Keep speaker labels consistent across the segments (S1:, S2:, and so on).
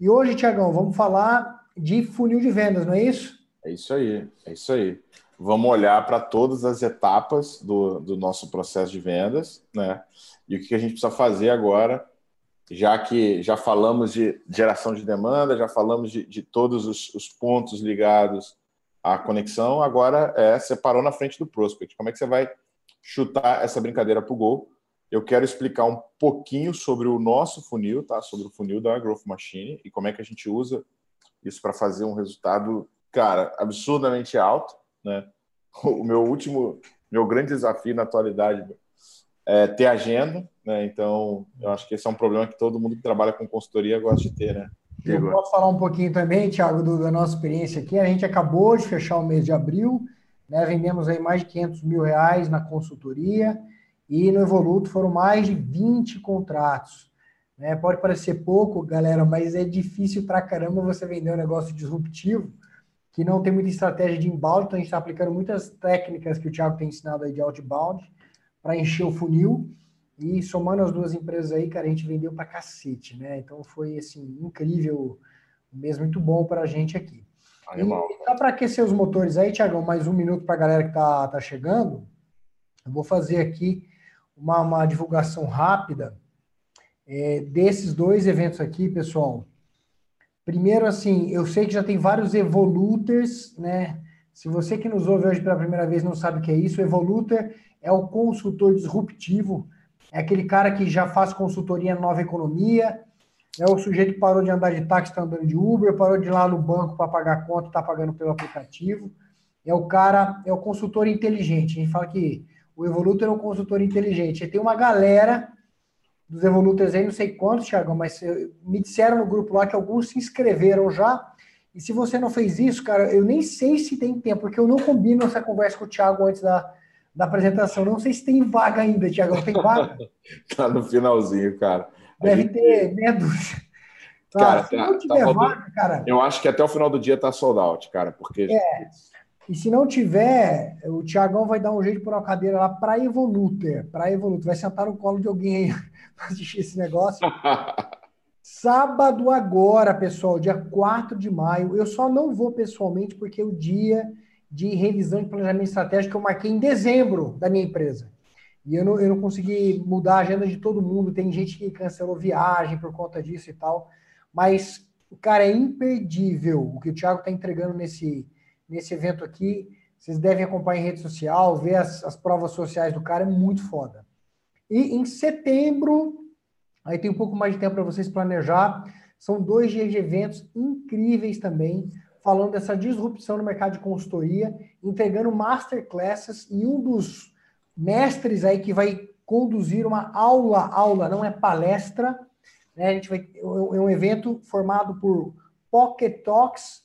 S1: E hoje, Tiagão, vamos falar de funil de vendas, não é isso?
S2: É isso aí, é isso aí. Vamos olhar para todas as etapas do, do nosso processo de vendas, né? E o que a gente precisa fazer agora, já que já falamos de geração de demanda, já falamos de, de todos os, os pontos ligados à conexão, agora é separou na frente do prospect. Como é que você vai chutar essa brincadeira para o gol? Eu quero explicar um pouquinho sobre o nosso funil, tá? Sobre o funil da Growth Machine e como é que a gente usa isso para fazer um resultado, cara, absurdamente alto, né? O meu último, meu grande desafio na atualidade é ter agenda, né? Então, eu acho que esse é um problema que todo mundo que trabalha com consultoria gosta de ter, né?
S1: Eu posso falar um pouquinho também, Thiago, do, da nossa experiência aqui. A gente acabou de fechar o mês de abril, né? Vendemos aí mais de 500 mil reais na consultoria e no Evoluto foram mais de 20 contratos. Né? Pode parecer pouco, galera, mas é difícil pra caramba você vender um negócio disruptivo que não tem muita estratégia de inbound, então a gente está aplicando muitas técnicas que o Thiago tem ensinado aí de outbound para encher o funil. E somando as duas empresas aí, cara, a gente vendeu para cacete, né? Então foi assim, incrível, mesmo muito bom para a gente aqui. Animal. E só para aquecer os motores aí, Thiagão, mais um minuto para a galera que tá, tá chegando. Eu vou fazer aqui uma, uma divulgação rápida é, desses dois eventos aqui, pessoal. Primeiro, assim, eu sei que já tem vários evoluters, né? Se você que nos ouve hoje pela primeira vez não sabe o que é isso, evoluter é o consultor disruptivo, é aquele cara que já faz consultoria em nova economia, é o sujeito que parou de andar de táxi, está andando de Uber, parou de ir lá no banco para pagar conta, está pagando pelo aplicativo. É o cara, é o consultor inteligente. A gente fala que o Evolutor é um consultor inteligente. E tem uma galera dos Evolutors aí, não sei quantos, Thiago, mas me disseram no grupo lá que alguns se inscreveram já. E se você não fez isso, cara, eu nem sei se tem tempo, porque eu não combino essa conversa com o Thiago antes da, da apresentação. Não sei se tem vaga ainda, Thiago. Tem vaga?
S2: tá no finalzinho, cara.
S1: Deve gente... ter meia dúzia.
S2: Cara, tá, se não tá tiver tá vaga, cara. Eu acho que até o final do dia tá sold out, cara, porque.
S1: É. E se não tiver, o Tiagão vai dar um jeito por uma cadeira lá para Evoluter. Para Evoluter. Vai sentar no colo de alguém aí para assistir esse negócio. Sábado agora, pessoal, dia 4 de maio. Eu só não vou pessoalmente porque é o dia de revisão de planejamento estratégico eu marquei em dezembro da minha empresa. E eu não, eu não consegui mudar a agenda de todo mundo. Tem gente que cancelou viagem por conta disso e tal. Mas, cara, é imperdível o que o Thiago está entregando nesse, nesse evento aqui. Vocês devem acompanhar em rede social, ver as, as provas sociais do cara, é muito foda. E em setembro, aí tem um pouco mais de tempo para vocês planejar. São dois dias de eventos incríveis também, falando dessa disrupção no mercado de consultoria, entregando masterclasses e um dos mestres aí que vai conduzir uma aula, aula, não é palestra, né? A gente vai é um evento formado por pocket talks,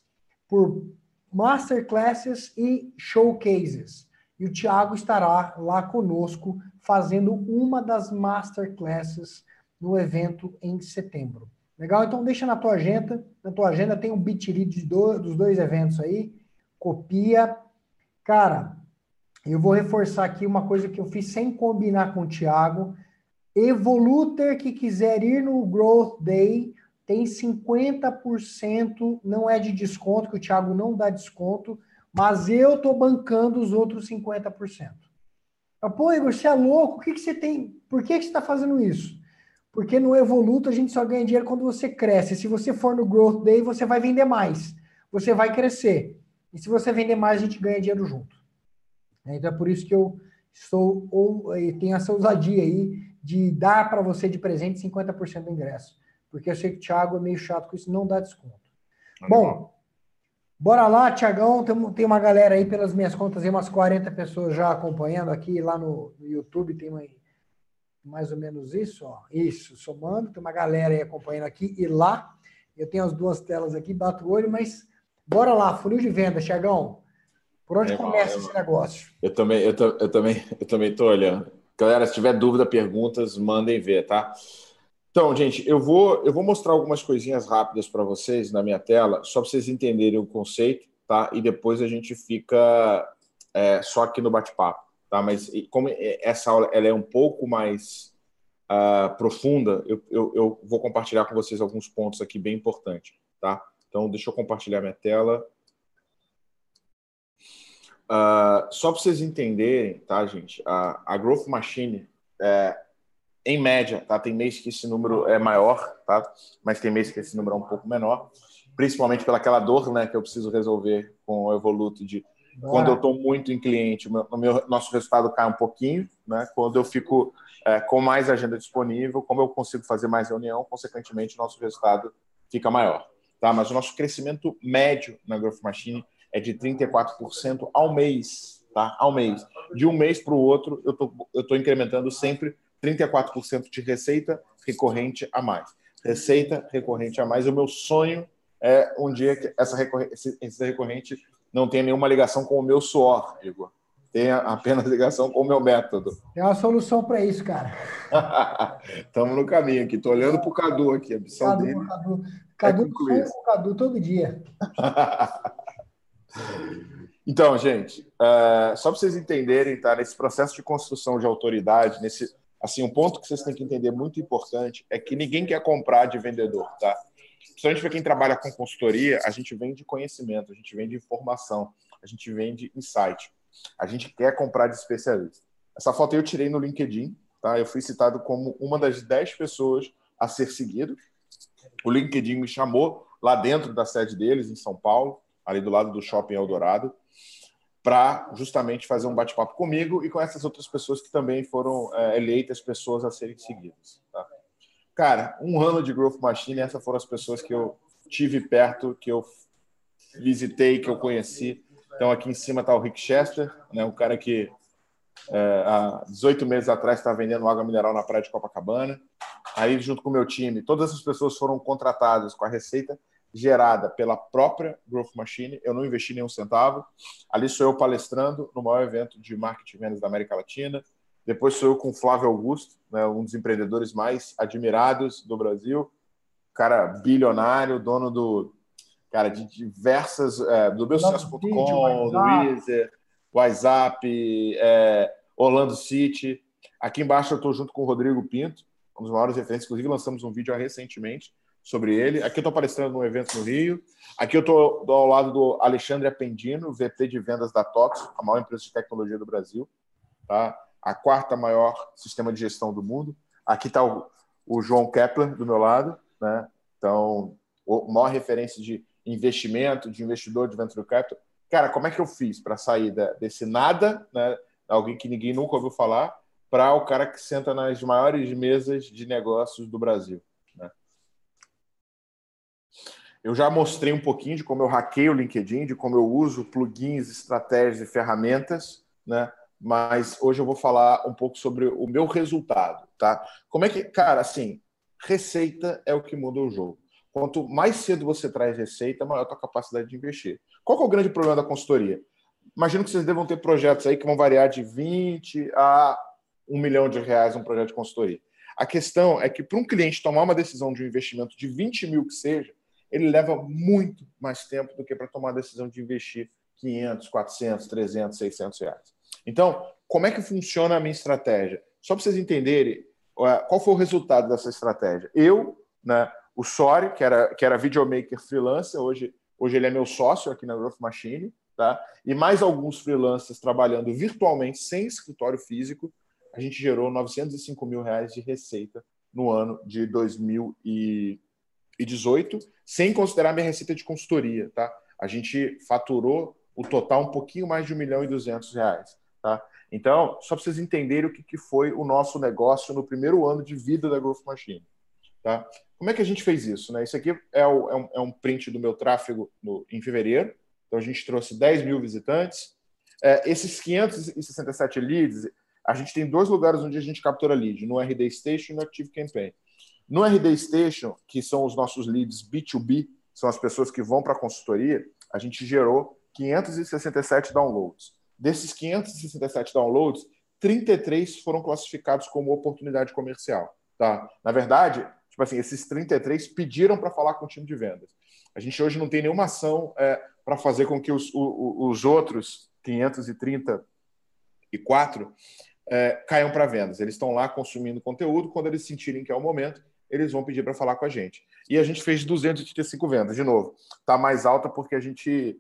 S1: por masterclasses e showcases. E o Tiago estará lá conosco fazendo uma das masterclasses no evento em setembro. Legal? Então deixa na tua agenda, na tua agenda tem um bit do, dos dois eventos aí, copia. Cara, eu vou reforçar aqui uma coisa que eu fiz sem combinar com o Tiago. Evoluter que quiser ir no Growth Day, tem 50%, não é de desconto, que o Thiago não dá desconto, mas eu estou bancando os outros 50%. Pô, Igor, você é louco, o que, que você tem? Por que, que você está fazendo isso? Porque no Evoluto a gente só ganha dinheiro quando você cresce. Se você for no Growth Day, você vai vender mais. Você vai crescer. E se você vender mais, a gente ganha dinheiro junto. Então é por isso que eu estou ou tenho essa ousadia aí de dar para você de presente 50% do ingresso porque eu sei que o Thiago é meio chato com isso, não dá desconto. Bom, bora lá, Tiagão. Tem, tem uma galera aí, pelas minhas contas, tem umas 40 pessoas já acompanhando aqui, lá no, no YouTube tem uma, mais ou menos isso, ó. Isso, somando, tem uma galera aí acompanhando aqui e lá. Eu tenho as duas telas aqui, bato o olho, mas bora lá, funil de venda, Tiagão. Por onde é, começa é, esse negócio?
S2: Eu também, eu, eu também, eu também tô olhando. Galera, se tiver dúvida, perguntas, mandem ver, tá? Então, gente, eu vou, eu vou mostrar algumas coisinhas rápidas para vocês na minha tela, só para vocês entenderem o conceito, tá? E depois a gente fica é, só aqui no bate-papo, tá? Mas como essa aula ela é um pouco mais uh, profunda, eu, eu, eu, vou compartilhar com vocês alguns pontos aqui bem importantes, tá? Então, deixa eu compartilhar minha tela. Uh, só para vocês entenderem, tá, gente? A, a Growth Machine, é, em média, tá? Tem mês que esse número é maior, tá? Mas tem mês que esse número é um pouco menor, principalmente pelaquela dor, né, que eu preciso resolver com o Evolute de quando eu estou muito em cliente, o meu, o meu, nosso resultado cai um pouquinho, né? Quando eu fico é, com mais agenda disponível, como eu consigo fazer mais reunião, consequentemente, o nosso resultado fica maior. Tá? Mas o nosso crescimento médio na Growth Machine é de 34% ao mês. Tá? Ao mês. De um mês para o outro, eu tô, estou incrementando sempre 34% de receita recorrente a mais. Receita recorrente a mais. O meu sonho é um dia que essa recorrente, recorrente não tenha nenhuma ligação com o meu suor, Igor tem apenas ligação com o meu método.
S1: Tem uma solução para isso, cara.
S2: Estamos no caminho aqui. Estou olhando para o Cadu aqui, a missão Cadu, dele.
S1: Cadu, Cadu, é com o Cadu todo dia.
S2: então, gente, uh, só para vocês entenderem, tá? Nesse processo de construção de autoridade, nesse, assim, um ponto que vocês têm que entender muito importante é que ninguém quer comprar de vendedor, tá? Principalmente para quem trabalha com consultoria, a gente vende conhecimento, a gente vende informação, a gente vende insight. A gente quer comprar de especialista. Essa foto eu tirei no LinkedIn, tá? Eu fui citado como uma das 10 pessoas a ser seguido. O LinkedIn me chamou lá dentro da sede deles, em São Paulo, ali do lado do Shopping Eldorado, para justamente fazer um bate-papo comigo e com essas outras pessoas que também foram é, eleitas pessoas a serem seguidas. Tá? Cara, um ano de Growth Machine, essas foram as pessoas que eu tive perto, que eu visitei, que eu conheci então, aqui em cima está o Rick Chester, né, um cara que é, há 18 meses atrás estava vendendo água mineral na praia de Copacabana. Aí, junto com o meu time, todas as pessoas foram contratadas com a receita gerada pela própria Growth Machine. Eu não investi nenhum centavo. Ali sou eu palestrando no maior evento de marketing e vendas da América Latina. Depois sou eu com o Flávio Augusto, né, um dos empreendedores mais admirados do Brasil. Cara bilionário, dono do cara, de diversas. É, do meu sucesso.com, do Weezer, WhatsApp, é, Orlando City. Aqui embaixo eu estou junto com o Rodrigo Pinto, um dos maiores referentes. Inclusive, lançamos um vídeo recentemente sobre ele. Aqui eu estou aparecendo num evento no Rio. Aqui eu estou ao lado do Alexandre Apendino, VP de vendas da TOTS, a maior empresa de tecnologia do Brasil. Tá? A quarta maior sistema de gestão do mundo. Aqui está o, o João Kepler do meu lado. Né? Então, a maior referência de investimento, de investidor de venture capital. Cara, como é que eu fiz para sair desse nada, né, alguém que ninguém nunca ouviu falar, para o cara que senta nas maiores mesas de negócios do Brasil? Eu já mostrei um pouquinho de como eu hackeio o LinkedIn, de como eu uso plugins, estratégias e ferramentas, né? Mas hoje eu vou falar um pouco sobre o meu resultado, tá? Como é que, cara, assim, receita é o que muda o jogo. Quanto mais cedo você traz receita, maior a tua capacidade de investir. Qual é o grande problema da consultoria? Imagino que vocês devam ter projetos aí que vão variar de 20 a 1 milhão de reais um projeto de consultoria. A questão é que para um cliente tomar uma decisão de um investimento de 20 mil que seja, ele leva muito mais tempo do que para tomar a decisão de investir 500, 400, 300, 600 reais. Então, como é que funciona a minha estratégia? Só para vocês entenderem qual foi o resultado dessa estratégia. Eu, né, o Sori, que era, que era videomaker freelancer, hoje, hoje ele é meu sócio aqui na Growth Machine, tá? e mais alguns freelancers trabalhando virtualmente, sem escritório físico, a gente gerou 905 mil reais de receita no ano de 2018, sem considerar minha receita de consultoria. Tá? A gente faturou o total um pouquinho mais de 1 milhão e 200 reais. Tá? Então, só para vocês entenderem o que, que foi o nosso negócio no primeiro ano de vida da Growth Machine. Tá? Como é que a gente fez isso? Né? Isso aqui é, o, é, um, é um, print do meu tráfego no, em fevereiro. Então, a gente trouxe 10 mil visitantes. É, esses 567 leads, a gente tem dois lugares onde a gente captura lead, no RD Station e no Active Campaign. No RD Station, que são os nossos leads B2B, são as pessoas que vão para a consultoria, a gente gerou 567 downloads. Desses 567 downloads, 33 foram classificados como oportunidade comercial. Tá? Na verdade, tipo assim, esses 33 pediram para falar com o time de vendas. A gente hoje não tem nenhuma ação é, para fazer com que os, os outros 534 é, caiam para vendas. Eles estão lá consumindo conteúdo, quando eles sentirem que é o momento, eles vão pedir para falar com a gente. E a gente fez 285 vendas, de novo. Está mais alta porque a gente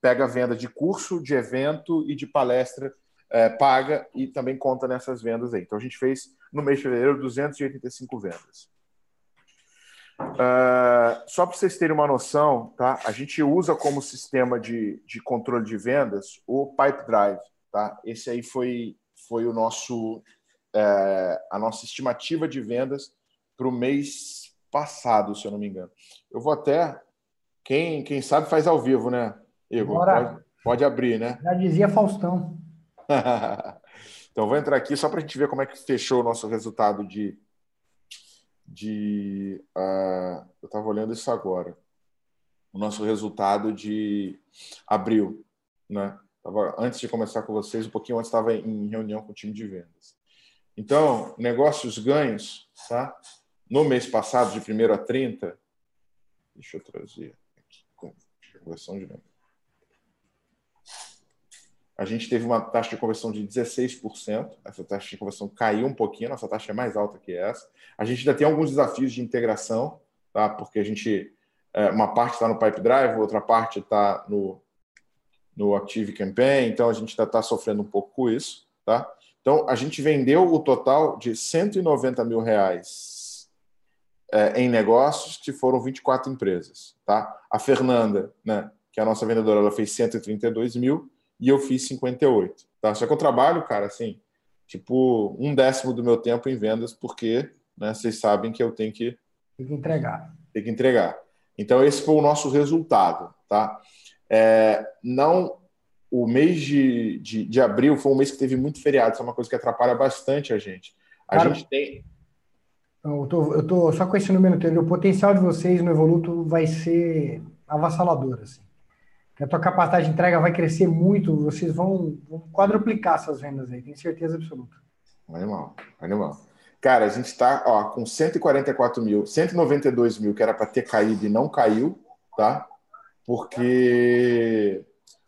S2: pega venda de curso, de evento e de palestra é, paga e também conta nessas vendas aí. Então a gente fez no mês de fevereiro 285 vendas. Uh, só para vocês terem uma noção, tá? A gente usa como sistema de, de controle de vendas o Pipe Drive, tá? Esse aí foi, foi o nosso é, a nossa estimativa de vendas para o mês passado, se eu não me engano. Eu vou até quem quem sabe faz ao vivo, né? Igor, pode, pode abrir, né?
S1: Já dizia Faustão.
S2: então vou entrar aqui só para a gente ver como é que fechou o nosso resultado de de. Uh, eu estava olhando isso agora. O nosso resultado de abril. Né? Tava, antes de começar com vocês, um pouquinho antes estava em reunião com o time de vendas. Então, negócios ganhos, tá? No mês passado, de 1 a 30, deixa eu trazer aqui, conversão de novo a gente teve uma taxa de conversão de 16%. Essa taxa de conversão caiu um pouquinho, nossa taxa é mais alta que essa. A gente ainda tem alguns desafios de integração, tá? porque a gente, é, uma parte está no Pipe Drive, outra parte está no, no Active Campaign, então a gente ainda está sofrendo um pouco com isso. Tá? Então, a gente vendeu o total de 190 mil reais é, em negócios, que foram 24 empresas. Tá? A Fernanda, né, que é a nossa vendedora, ela fez 132 mil, e eu fiz 58. Tá? Só que eu trabalho, cara, assim, tipo, um décimo do meu tempo em vendas, porque né, vocês sabem que eu tenho que.
S1: Tem que entregar.
S2: Tem que entregar. Então, esse foi o nosso resultado. Tá? É, não. O mês de, de, de, abril foi um mês que teve muito feriado, isso é uma coisa que atrapalha bastante a gente. A cara, gente tem.
S1: Eu tô, eu tô só com esse número, o potencial de vocês no Evoluto vai ser avassalador. Assim a tua capacidade de entrega vai crescer muito, vocês vão, vão quadruplicar essas vendas aí, tenho certeza absoluta.
S2: Animal, animal. Cara, a gente está com 144 mil, 192 mil que era para ter caído e não caiu, tá? Porque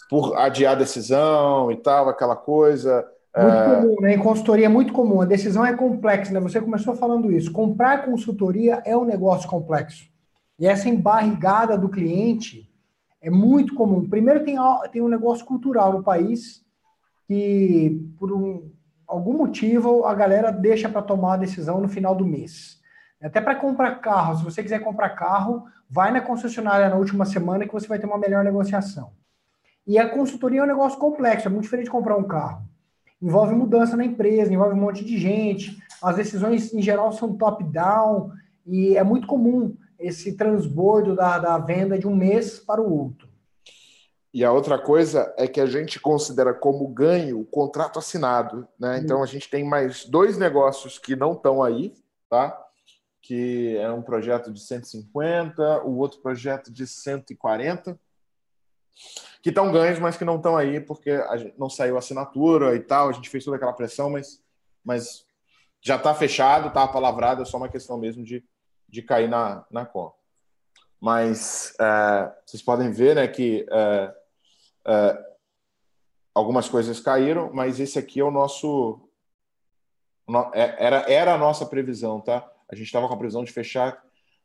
S2: por adiar a decisão e tal, aquela coisa.
S1: Muito é... comum, né? Em consultoria é muito comum. A decisão é complexa, né? Você começou falando isso. Comprar consultoria é um negócio complexo. E essa embarrigada do cliente é muito comum. Primeiro, tem, tem um negócio cultural no país que, por um, algum motivo, a galera deixa para tomar a decisão no final do mês. Até para comprar carro, se você quiser comprar carro, vai na concessionária na última semana que você vai ter uma melhor negociação. E a consultoria é um negócio complexo, é muito diferente de comprar um carro. Envolve mudança na empresa, envolve um monte de gente, as decisões em geral são top-down, e é muito comum esse transbordo da, da venda de um mês para o outro.
S2: E a outra coisa é que a gente considera como ganho o contrato assinado, né? Então a gente tem mais dois negócios que não estão aí, tá? Que é um projeto de 150, o outro projeto de 140, que estão ganhos, mas que não estão aí porque não saiu assinatura e tal. A gente fez toda aquela pressão, mas, mas já está fechado, está palavrado, é só uma questão mesmo de de cair na, na conta. Mas é, vocês podem ver né, que é, é, algumas coisas caíram, mas esse aqui é o nosso. É, era, era a nossa previsão, tá? A gente estava com a previsão de fechar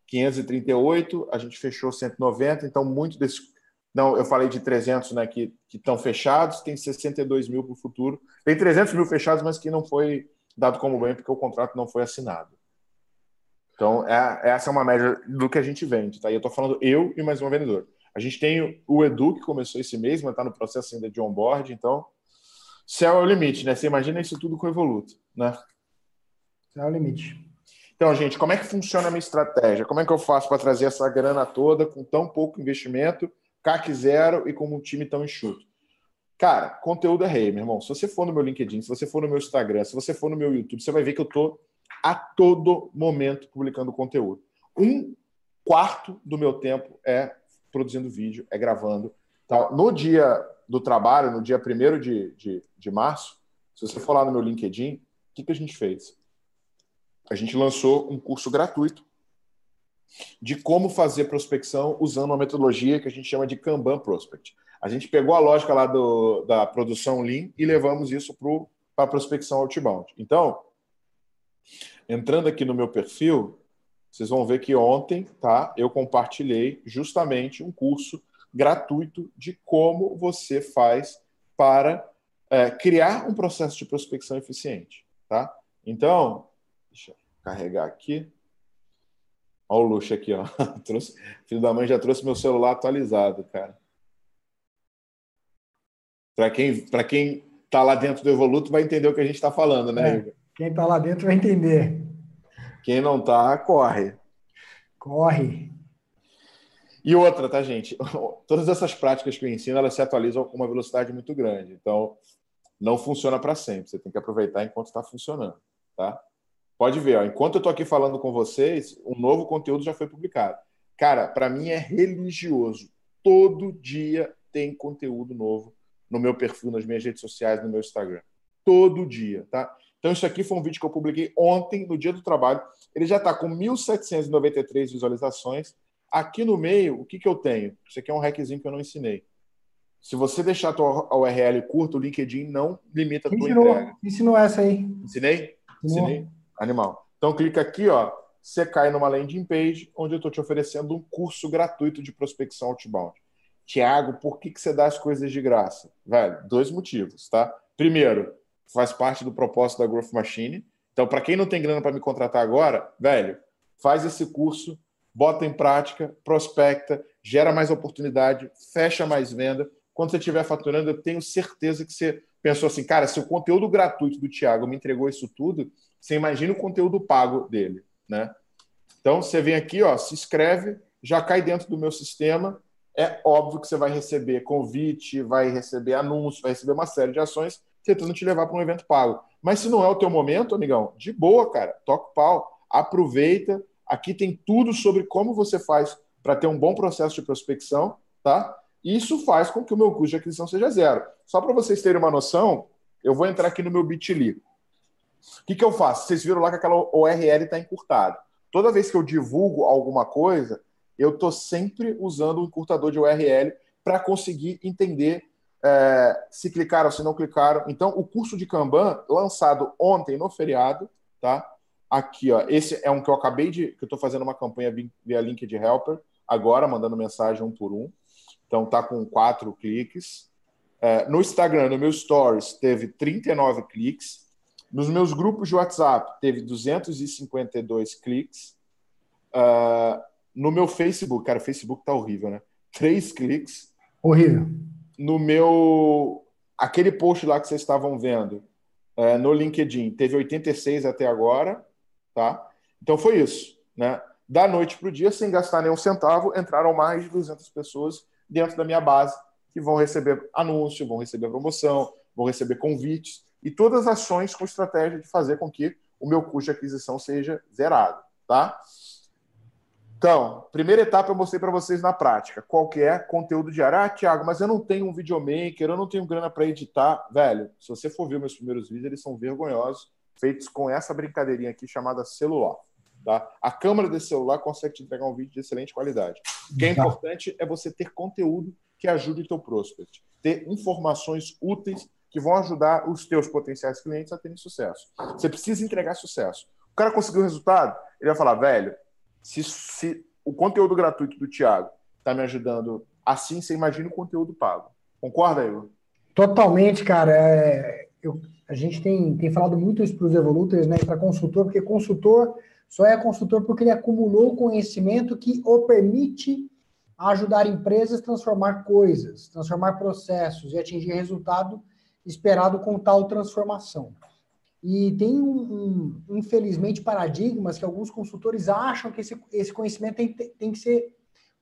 S2: 538, a gente fechou 190, então muito desse. Não, eu falei de 300 né, que estão fechados, tem 62 mil para o futuro. Tem 300 mil fechados, mas que não foi dado como bem porque o contrato não foi assinado. Então, é, essa é uma média do que a gente vende, tá? E eu estou falando eu e mais um vendedor. A gente tem o Edu, que começou esse mês, mas está no processo ainda de onboard, então céu é o limite, né? Você imagina isso tudo com o Evoluto, né?
S1: Céu é o limite.
S2: Então, gente, como é que funciona a minha estratégia? Como é que eu faço para trazer essa grana toda com tão pouco investimento, CAC zero e com um time tão enxuto? Cara, conteúdo é rei, meu irmão. Se você for no meu LinkedIn, se você for no meu Instagram, se você for no meu YouTube, você vai ver que eu tô a todo momento publicando conteúdo. Um quarto do meu tempo é produzindo vídeo, é gravando. Tá? No dia do trabalho, no dia 1 de, de, de março, se você for lá no meu LinkedIn, o que, que a gente fez? A gente lançou um curso gratuito de como fazer prospecção usando uma metodologia que a gente chama de Kanban Prospect. A gente pegou a lógica lá do, da produção Lean e levamos isso para para prospecção outbound. Então, entrando aqui no meu perfil, vocês vão ver que ontem, tá? Eu compartilhei justamente um curso gratuito de como você faz para é, criar um processo de prospecção eficiente, tá? Então, deixa eu carregar aqui. Olha o luxo aqui, ó. Trouxe, filho da mãe já trouxe meu celular atualizado, cara. Para quem, para quem tá lá dentro do Evoluto vai entender o que a gente está falando, né,
S1: é, Quem está lá dentro vai entender.
S2: Quem não tá, corre.
S1: Corre.
S2: E outra, tá, gente? Todas essas práticas que eu ensino, elas se atualizam com uma velocidade muito grande. Então, não funciona para sempre. Você tem que aproveitar enquanto está funcionando, tá? Pode ver, ó, enquanto eu estou aqui falando com vocês, um novo conteúdo já foi publicado. Cara, para mim é religioso. Todo dia tem conteúdo novo no meu perfil, nas minhas redes sociais, no meu Instagram. Todo dia, tá? Então, isso aqui foi um vídeo que eu publiquei ontem, no dia do trabalho. Ele já está com 1.793 visualizações. Aqui no meio, o que, que eu tenho? Isso aqui é um hackzinho que eu não ensinei. Se você deixar a tua URL curta, o LinkedIn não limita a tua
S1: ensinou,
S2: entrega.
S1: Ensinou essa aí.
S2: Ensinei? Ensinou. Ensinei. Animal. Então, clica aqui, ó. Você cai numa landing page onde eu estou te oferecendo um curso gratuito de prospecção outbound. Tiago, por que, que você dá as coisas de graça? Velho, dois motivos, tá? Primeiro, faz parte do propósito da Growth Machine. Então, para quem não tem grana para me contratar agora, velho, faz esse curso, bota em prática, prospecta, gera mais oportunidade, fecha mais venda. Quando você estiver faturando, eu tenho certeza que você pensou assim, cara, se o conteúdo gratuito do Tiago me entregou isso tudo, você imagina o conteúdo pago dele, né? Então, você vem aqui, ó, se inscreve, já cai dentro do meu sistema, é óbvio que você vai receber convite, vai receber anúncio, vai receber uma série de ações tentando te levar para um evento pago. Mas se não é o teu momento, amigão, de boa, cara, toca o pau, aproveita. Aqui tem tudo sobre como você faz para ter um bom processo de prospecção, tá? Isso faz com que o meu custo de aquisição seja zero. Só para vocês terem uma noção, eu vou entrar aqui no meu Bitly. O que, que eu faço? Vocês viram lá que aquela URL está encurtada. Toda vez que eu divulgo alguma coisa, eu estou sempre usando o encurtador de URL para conseguir entender é, se clicaram, se não clicaram. Então, o curso de Kanban, lançado ontem no feriado, tá? Aqui, ó, esse é um que eu acabei de. que eu estou fazendo uma campanha via link de Helper, agora, mandando mensagem um por um. Então, tá com quatro cliques. É, no Instagram, no meu Stories, teve 39 cliques. Nos meus grupos de WhatsApp, teve 252 cliques. Uh, no meu Facebook, cara, o Facebook tá horrível, né? Três cliques.
S1: Horrível.
S2: No meu. Aquele post lá que vocês estavam vendo é, no LinkedIn, teve 86 até agora, tá? Então foi isso, né? Da noite para o dia, sem gastar nenhum centavo, entraram mais de 200 pessoas dentro da minha base que vão receber anúncio, vão receber promoção, vão receber convites e todas as ações com estratégia de fazer com que o meu custo de aquisição seja zerado, tá? Então, primeira etapa eu mostrei para vocês na prática. Qual que é? Conteúdo diário. Ah, Thiago, mas eu não tenho um videomaker, eu não tenho grana para editar. Velho, se você for ver meus primeiros vídeos, eles são vergonhosos, feitos com essa brincadeirinha aqui chamada celular. Tá? A câmera desse celular consegue te entregar um vídeo de excelente qualidade. O que é importante é você ter conteúdo que ajude o teu prospect. Ter informações úteis que vão ajudar os teus potenciais clientes a terem sucesso. Você precisa entregar sucesso. O cara conseguiu o resultado, ele vai falar, velho, se, se o conteúdo gratuito do Thiago está me ajudando assim, você imagina o conteúdo pago. Concorda, Igor?
S1: Totalmente, cara. É, eu, a gente tem, tem falado muito isso para os evolutors, né, para consultor, porque consultor só é consultor porque ele acumulou conhecimento que o permite ajudar empresas a transformar coisas, transformar processos e atingir resultado esperado com tal transformação. E tem, um, um, infelizmente, paradigmas que alguns consultores acham que esse, esse conhecimento tem, tem que ser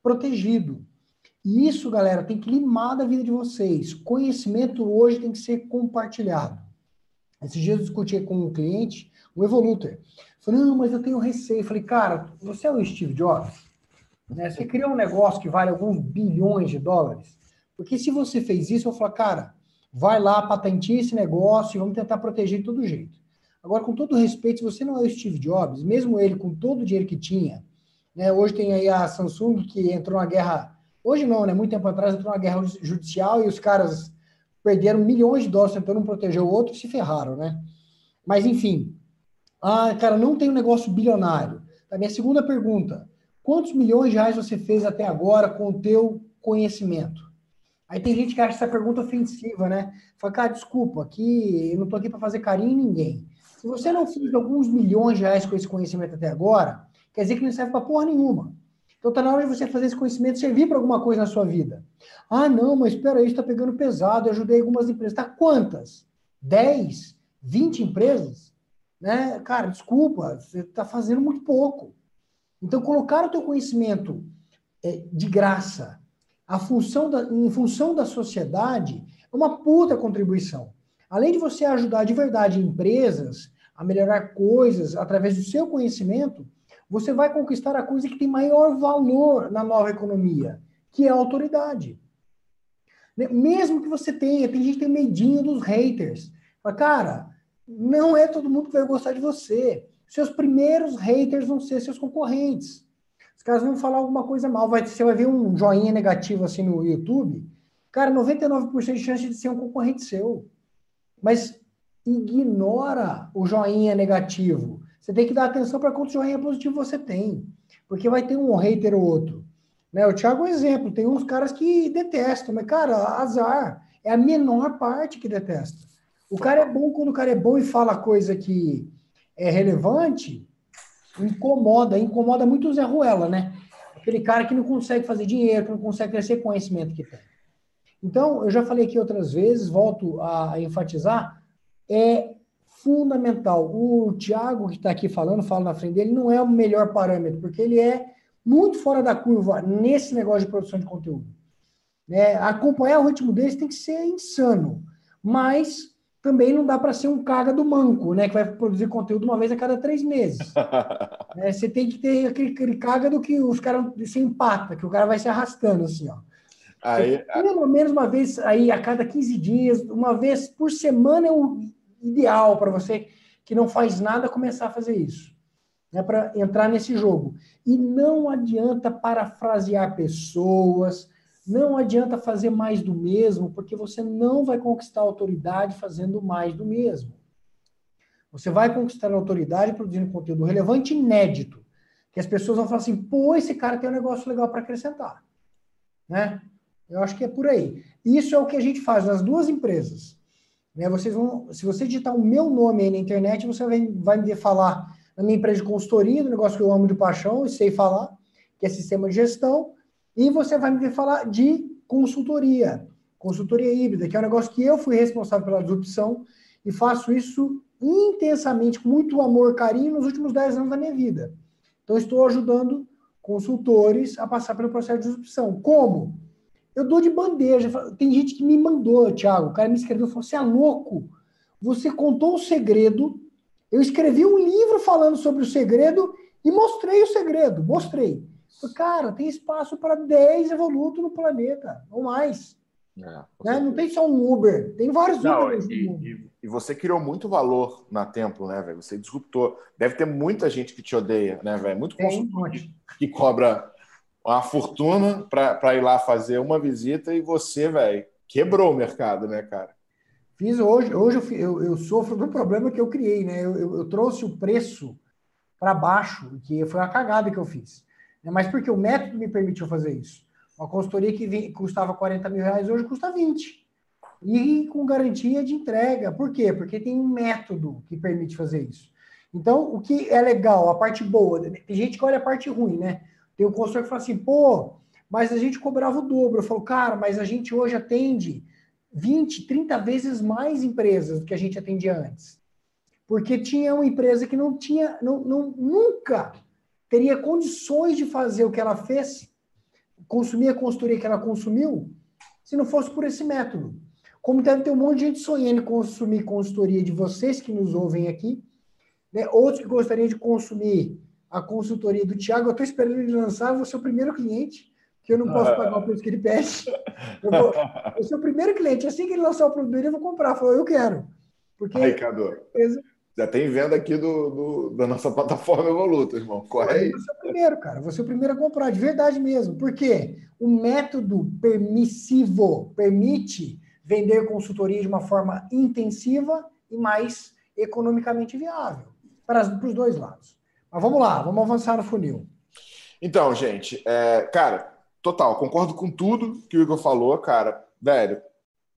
S1: protegido. E isso, galera, tem que limar da vida de vocês. Conhecimento hoje tem que ser compartilhado. Esses dias eu discuti com um cliente, um evolutor. Falei, não, mas eu tenho receio. Falei, cara, você é o Steve Jobs? Né? Você criou um negócio que vale alguns bilhões de dólares. Porque se você fez isso, eu falo, cara, vai lá, patenteia esse negócio e vamos tentar proteger de todo jeito. Agora, com todo respeito, se você não é o Steve Jobs, mesmo ele com todo o dinheiro que tinha, né, hoje tem aí a Samsung que entrou na guerra, hoje não, né, muito tempo atrás entrou na guerra judicial e os caras perderam milhões de dólares tentando proteger o outro e se ferraram, né? Mas, enfim. Ah, cara, não tem um negócio bilionário. A minha segunda pergunta. Quantos milhões de reais você fez até agora com o teu conhecimento? Aí tem gente que acha essa pergunta ofensiva, né? Fala, cara, desculpa, aqui eu não estou aqui para fazer carinho em ninguém. Se você não fez alguns milhões de reais com esse conhecimento até agora, quer dizer que não serve para porra nenhuma. Então tá na hora de você fazer esse conhecimento servir para alguma coisa na sua vida. Ah, não, mas espera aí, está pegando pesado, eu ajudei algumas empresas. Tá quantas? 10? 20 empresas? Né? Cara, desculpa, você está fazendo muito pouco. Então, colocar o teu conhecimento é, de graça a função da, em função da sociedade é uma puta contribuição. Além de você ajudar de verdade empresas a melhorar coisas através do seu conhecimento, você vai conquistar a coisa que tem maior valor na nova economia, que é a autoridade. Né? Mesmo que você tenha, tem gente que tem medinho dos haters. Fala, cara, não é todo mundo que vai gostar de você. Seus primeiros haters vão ser seus concorrentes. Os caras vão falar alguma coisa mal. Vai, você vai ver um joinha negativo assim no YouTube. Cara, 99% de chance de ser um concorrente seu. Mas ignora o joinha negativo. Você tem que dar atenção para quanto joinha positivo você tem. Porque vai ter um hater ou outro. Né? O Thiago é um exemplo. Tem uns caras que detestam, mas, cara, azar. É a menor parte que detesta. O cara é bom quando o cara é bom e fala coisa que é relevante, incomoda, incomoda muito o Zé Ruela, né? Aquele cara que não consegue fazer dinheiro, que não consegue crescer conhecimento que tem. Então, eu já falei aqui outras vezes, volto a enfatizar, é fundamental. O Tiago, que está aqui falando, fala na frente dele, não é o melhor parâmetro, porque ele é muito fora da curva nesse negócio de produção de conteúdo. É, acompanhar o ritmo deles tem que ser insano, mas também não dá para ser um caga do manco, né? Que vai produzir conteúdo uma vez a cada três meses. é, você tem que ter aquele, aquele caga do que os caras se empata, que o cara vai se arrastando assim, ó. Aí, pelo menos uma vez aí a cada 15 dias, uma vez por semana é o ideal para você que não faz nada começar a fazer isso. Né, para entrar nesse jogo. E não adianta parafrasear pessoas, não adianta fazer mais do mesmo, porque você não vai conquistar autoridade fazendo mais do mesmo. Você vai conquistar autoridade produzindo conteúdo relevante e inédito. Que as pessoas vão falar assim, pô, esse cara tem um negócio legal para acrescentar. Né? Eu acho que é por aí. Isso é o que a gente faz nas duas empresas. Né? Vocês vão, se você digitar o meu nome aí na internet, você vai, vai me falar na minha empresa de consultoria, do negócio que eu amo de paixão e sei falar, que é sistema de gestão, e você vai me falar de consultoria, consultoria híbrida, que é um negócio que eu fui responsável pela disrupção e faço isso intensamente, com muito amor, carinho, nos últimos 10 anos da minha vida. Então, estou ajudando consultores a passar pelo processo de disrupção. Como? Eu dou de bandeja. Tem gente que me mandou, Thiago, o cara me escreveu, falou, você é louco, você contou o segredo, eu escrevi um livro falando sobre o segredo e mostrei o segredo, mostrei. Cara, tem espaço para 10 evolutos no planeta, ou mais. É, né? Não tem só um Uber, tem vários Não, Ubers
S2: e, e, e, você criou muito valor na Templo, né, velho? Você disruptou. Deve ter muita gente que te odeia, né, velho? Muito consultor que, que cobra uma fortuna para ir lá fazer uma visita e você, velho, quebrou o mercado, né, cara?
S1: Fiz hoje, hoje eu, eu, eu sofro do problema que eu criei, né? Eu, eu, eu trouxe o preço para baixo, que foi a cagada que eu fiz. Né? Mas porque o método me permitiu fazer isso. Uma consultoria que custava 40 mil reais hoje custa 20. E com garantia de entrega. Por quê? Porque tem um método que permite fazer isso. Então, o que é legal, a parte boa, tem gente que olha a parte ruim, né? Tem um consultor que fala assim, pô, mas a gente cobrava o dobro. Eu falo, cara, mas a gente hoje atende 20, 30 vezes mais empresas do que a gente atendia antes. Porque tinha uma empresa que não tinha, não, não, nunca teria condições de fazer o que ela fez, consumir a consultoria que ela consumiu, se não fosse por esse método. Como deve ter um monte de gente sonhando em consumir consultoria de vocês que nos ouvem aqui, né? outros que gostariam de consumir a consultoria do Tiago, eu estou esperando ele lançar, eu vou ser o primeiro cliente, que eu não posso ah. pagar o preço que ele pede. Eu vou, eu sou o primeiro cliente, assim que ele lançar o produto dele, eu vou comprar. Falou, eu quero.
S2: Porque Aí, Cadu. Já tem venda aqui do, do, da nossa plataforma Evoluta, irmão. Corre aí.
S1: Você é o primeiro, cara. Você é o primeiro a comprar, de verdade mesmo. Por quê? O método permissivo permite vender consultoria de uma forma intensiva e mais economicamente viável para, para os dois lados. Mas vamos lá, vamos avançar no funil.
S2: Então, gente, é, cara, total, concordo com tudo que o Igor falou, cara. Velho,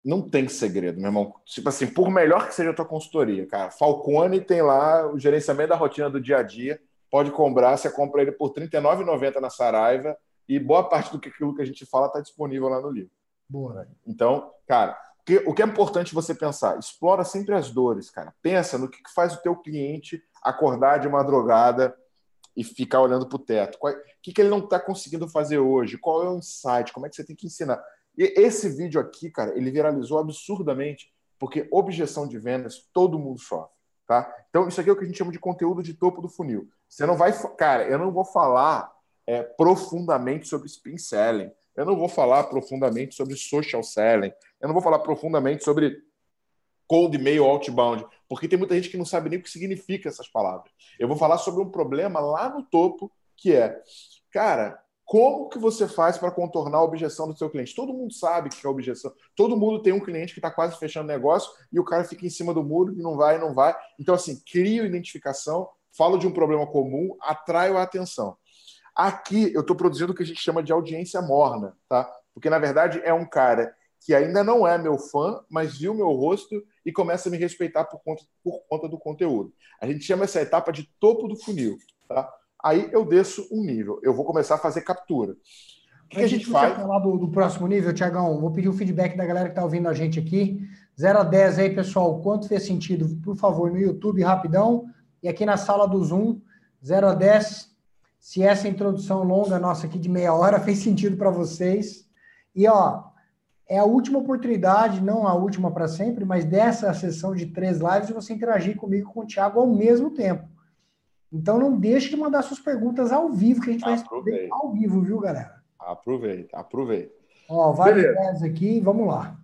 S2: não tem segredo, meu irmão. Tipo assim, por melhor que seja a tua consultoria, cara, Falcone tem lá o gerenciamento da rotina do dia a dia. Pode comprar, você compra ele por R$ 39,90 na Saraiva e boa parte do que aquilo que a gente fala está disponível lá no livro.
S1: Boa.
S2: Então, cara, o que é importante você pensar? Explora sempre as dores, cara. Pensa no que faz o teu cliente acordar de madrugada e ficar olhando para o teto. O que, que ele não está conseguindo fazer hoje? Qual é o insight? Como é que você tem que ensinar? E esse vídeo aqui, cara, ele viralizou absurdamente, porque objeção de vendas todo mundo sofre. Tá? Então, isso aqui é o que a gente chama de conteúdo de topo do funil. Você não vai. Cara, eu não vou falar é, profundamente sobre spin selling. Eu não vou falar profundamente sobre social selling. Eu não vou falar profundamente sobre cold mail outbound, porque tem muita gente que não sabe nem o que significa essas palavras. Eu vou falar sobre um problema lá no topo, que é, cara, como que você faz para contornar a objeção do seu cliente? Todo mundo sabe que é objeção. Todo mundo tem um cliente que está quase fechando negócio e o cara fica em cima do muro e não vai, não vai. Então, assim, crio identificação, falo de um problema comum, atraio a atenção. Aqui eu estou produzindo o que a gente chama de audiência morna, tá? Porque, na verdade, é um cara que ainda não é meu fã, mas viu meu rosto e começa a me respeitar por conta, por conta do conteúdo. A gente chama essa etapa de topo do funil. Tá? Aí eu desço um nível, eu vou começar a fazer captura.
S1: O que, que a gente faz? falar do, do próximo nível, Tiagão, vou pedir o feedback da galera que está ouvindo a gente aqui. 0 a 10 aí, pessoal, quanto fez sentido, por favor, no YouTube, rapidão. E aqui na sala do Zoom, 0 a 10, se essa introdução longa nossa aqui de meia hora fez sentido para vocês. E, ó, é a última oportunidade, não a última para sempre, mas dessa sessão de três lives você interagir comigo com o Thiago ao mesmo tempo. Então não deixe de mandar suas perguntas ao vivo, que a gente vai responder ao vivo, viu, galera?
S2: Aproveita, aproveita.
S1: Ó, várias ideias aqui, vamos lá.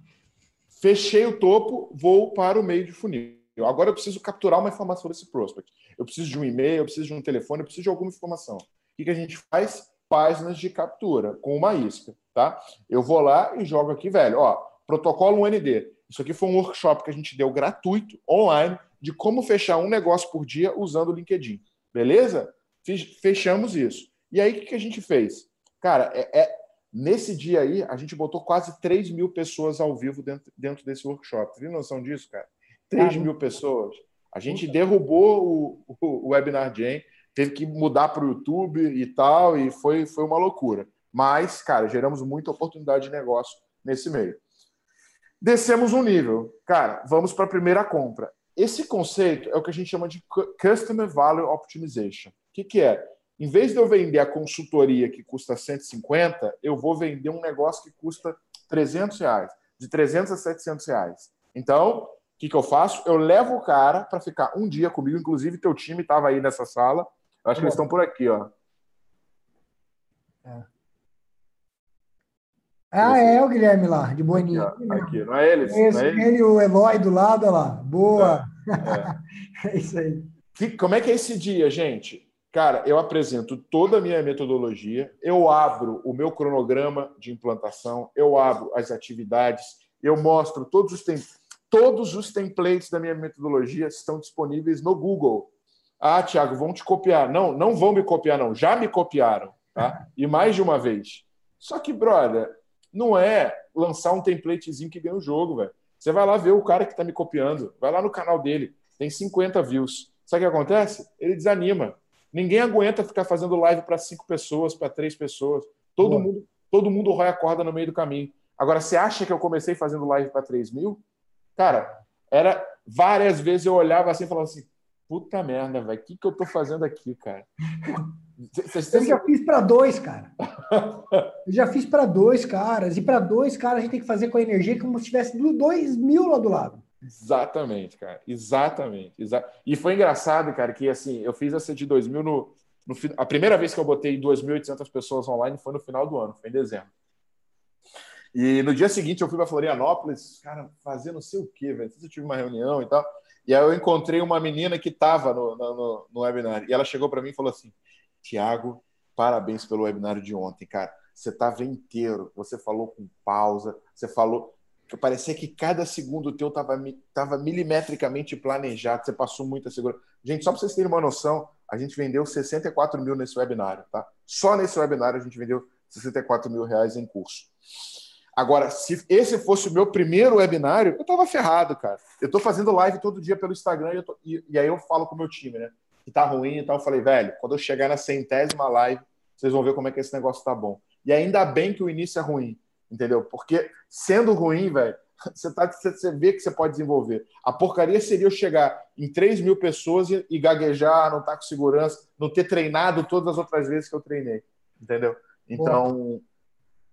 S2: Fechei o topo, vou para o meio de funil. Agora eu preciso capturar uma informação desse prospect. Eu preciso de um e-mail, eu preciso de um telefone, eu preciso de alguma informação. O que, que a gente faz? Páginas de captura com uma isca tá? Eu vou lá e jogo aqui, velho, ó, protocolo UND. Isso aqui foi um workshop que a gente deu gratuito, online, de como fechar um negócio por dia usando o LinkedIn. Beleza? Fechamos isso. E aí, o que a gente fez? Cara, é, é, nesse dia aí, a gente botou quase 3 mil pessoas ao vivo dentro, dentro desse workshop. Tem noção disso, cara? 3 mil pessoas. A gente derrubou o, o, o Webinar Jam, teve que mudar para o YouTube e tal, e foi, foi uma loucura. Mas, cara, geramos muita oportunidade de negócio nesse meio. Descemos um nível. Cara, vamos para a primeira compra. Esse conceito é o que a gente chama de Customer Value Optimization. O que, que é? Em vez de eu vender a consultoria que custa 150, eu vou vender um negócio que custa 300 reais. De 300 a 700 reais. Então, o que, que eu faço? Eu levo o cara para ficar um dia comigo. Inclusive, teu time estava aí nessa sala. Eu acho que eles estão por aqui, ó. É.
S1: Ah, é o Guilherme lá, de Boninho.
S2: Aqui, aqui, não é eles?
S1: Esse,
S2: não é
S1: ele, ele, o Eloy do lado, olha lá. Boa! É, é. é isso aí.
S2: Como é que é esse dia, gente? Cara, eu apresento toda a minha metodologia, eu abro o meu cronograma de implantação, eu abro as atividades, eu mostro todos os templates. Todos os templates da minha metodologia estão disponíveis no Google. Ah, Tiago, vão te copiar. Não, não vão me copiar, não. Já me copiaram. Tá? E mais de uma vez. Só que, brother, não é lançar um templatezinho que ganha o jogo, velho. Você vai lá ver o cara que está me copiando. Vai lá no canal dele. Tem 50 views. Sabe o que acontece? Ele desanima. Ninguém aguenta ficar fazendo live para cinco pessoas, para três pessoas. Todo mundo, todo mundo rói a corda no meio do caminho. Agora, você acha que eu comecei fazendo live para 3 mil? Cara, era várias vezes eu olhava assim e falava assim: puta merda, velho, o que, que eu tô fazendo aqui, cara?
S1: Eu já fiz para dois, cara. Eu já fiz para dois caras. E para dois caras a gente tem que fazer com a energia como se tivesse dois mil lá do lado.
S2: Exatamente, cara. Exatamente. Exa e foi engraçado, cara, que assim, eu fiz essa de 2000 no, no a primeira vez que eu botei 2.800 pessoas online foi no final do ano, foi em dezembro. E no dia seguinte eu fui para Florianópolis, cara, fazer não sei o quê, velho. Eu tive uma reunião e tal. E aí eu encontrei uma menina que estava no, no, no, webinar. E ela chegou para mim e falou assim: Tiago, parabéns pelo webinário de ontem, cara. Você estava inteiro, você falou com pausa, você falou. parecia que cada segundo teu estava tava milimetricamente planejado, você passou muita segurança. Gente, só para vocês terem uma noção, a gente vendeu 64 mil nesse webinário, tá? Só nesse webinário a gente vendeu 64 mil reais em curso. Agora, se esse fosse o meu primeiro webinário, eu tava ferrado, cara. Eu tô fazendo live todo dia pelo Instagram e, tô, e, e aí eu falo com o meu time, né? Que tá ruim e tal. Eu falei, velho, quando eu chegar na centésima live, vocês vão ver como é que esse negócio tá bom. E ainda bem que o início é ruim, entendeu? Porque sendo ruim, velho, você, tá, você vê que você pode desenvolver. A porcaria seria eu chegar em 3 mil pessoas e, e gaguejar, não estar tá com segurança, não ter treinado todas as outras vezes que eu treinei, entendeu? Então,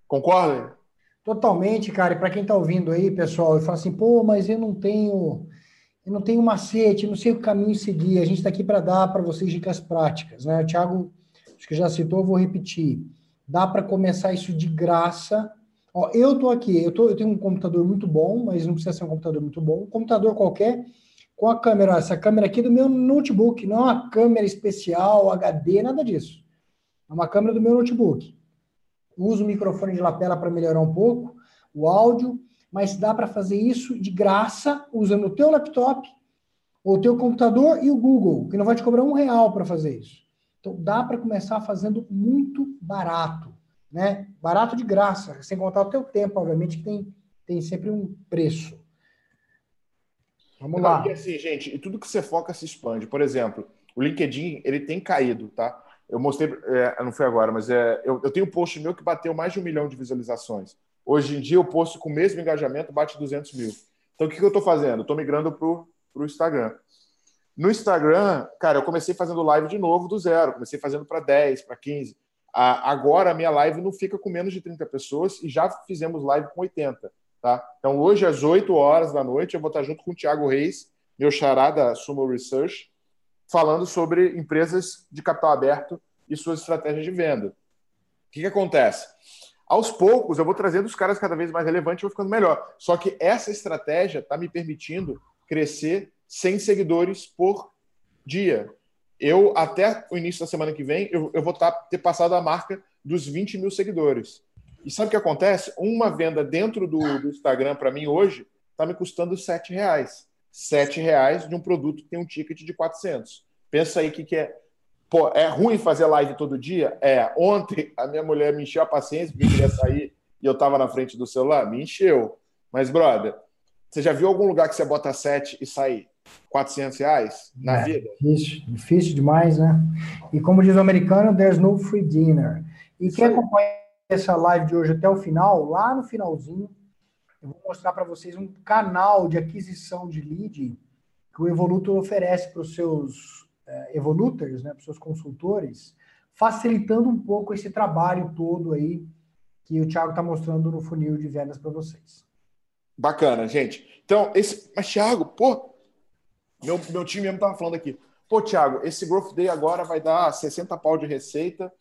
S2: concorda?
S1: Totalmente, cara. E para quem está ouvindo aí, pessoal, eu falo assim, pô, mas eu não tenho, eu não tenho macete, não sei o caminho seguir. A gente está aqui para dar para vocês dicas práticas, né? O Thiago, acho que já citou, vou repetir. Dá para começar isso de graça. Ó, eu tô aqui, eu, tô, eu tenho um computador muito bom, mas não precisa ser um computador muito bom. Um computador qualquer, com a câmera, essa câmera aqui do meu notebook, não é uma câmera especial, HD, nada disso. É uma câmera do meu notebook uso o microfone de lapela para melhorar um pouco o áudio, mas dá para fazer isso de graça usando o teu laptop, o teu computador e o Google, que não vai te cobrar um real para fazer isso. Então dá para começar fazendo muito barato, né? Barato de graça, sem contar o teu tempo, obviamente, que tem, tem sempre um preço.
S2: Vamos lá. E assim, gente, tudo que você foca se expande. Por exemplo, o LinkedIn ele tem caído, tá? Eu mostrei, é, não foi agora, mas é, eu, eu tenho um post meu que bateu mais de um milhão de visualizações. Hoje em dia, o post com o mesmo engajamento bate 200 mil. Então, o que, que eu estou fazendo? Estou migrando para o Instagram. No Instagram, cara, eu comecei fazendo live de novo do zero. Comecei fazendo para 10, para 15. A, agora, a minha live não fica com menos de 30 pessoas e já fizemos live com 80. Tá? Então, hoje, às 8 horas da noite, eu vou estar junto com o Thiago Reis, meu chará da Sumo Research, falando sobre empresas de capital aberto e suas estratégias de venda. O que, que acontece? Aos poucos, eu vou trazendo os caras cada vez mais relevantes e vou ficando melhor. Só que essa estratégia está me permitindo crescer 100 seguidores por dia. Eu, até o início da semana que vem, eu, eu vou tá, ter passado a marca dos 20 mil seguidores. E sabe o que acontece? Uma venda dentro do, do Instagram, para mim, hoje, está me custando 7 reais. 7 reais de um produto que tem um ticket de 400. Pensa aí o que, que é. Pô, é ruim fazer live todo dia? É. Ontem a minha mulher me encheu a paciência porque queria sair e eu estava na frente do celular. Me encheu. Mas, brother, você já viu algum lugar que você bota 7 e sai 400 reais na é, vida?
S1: Difícil, difícil demais, né? E como diz o americano, there's no free dinner. E Isso quem acompanha essa live de hoje até o final, lá no finalzinho, eu vou mostrar para vocês um canal de aquisição de lead que o Evolutor oferece para os seus é, Evoluters, né, para os seus consultores, facilitando um pouco esse trabalho todo aí que o Thiago está mostrando no funil de vendas para vocês.
S2: Bacana, gente. Então, esse. Mas, Thiago, pô, meu, meu time mesmo estava falando aqui. Pô, Thiago, esse Growth Day agora vai dar 60 pau de receita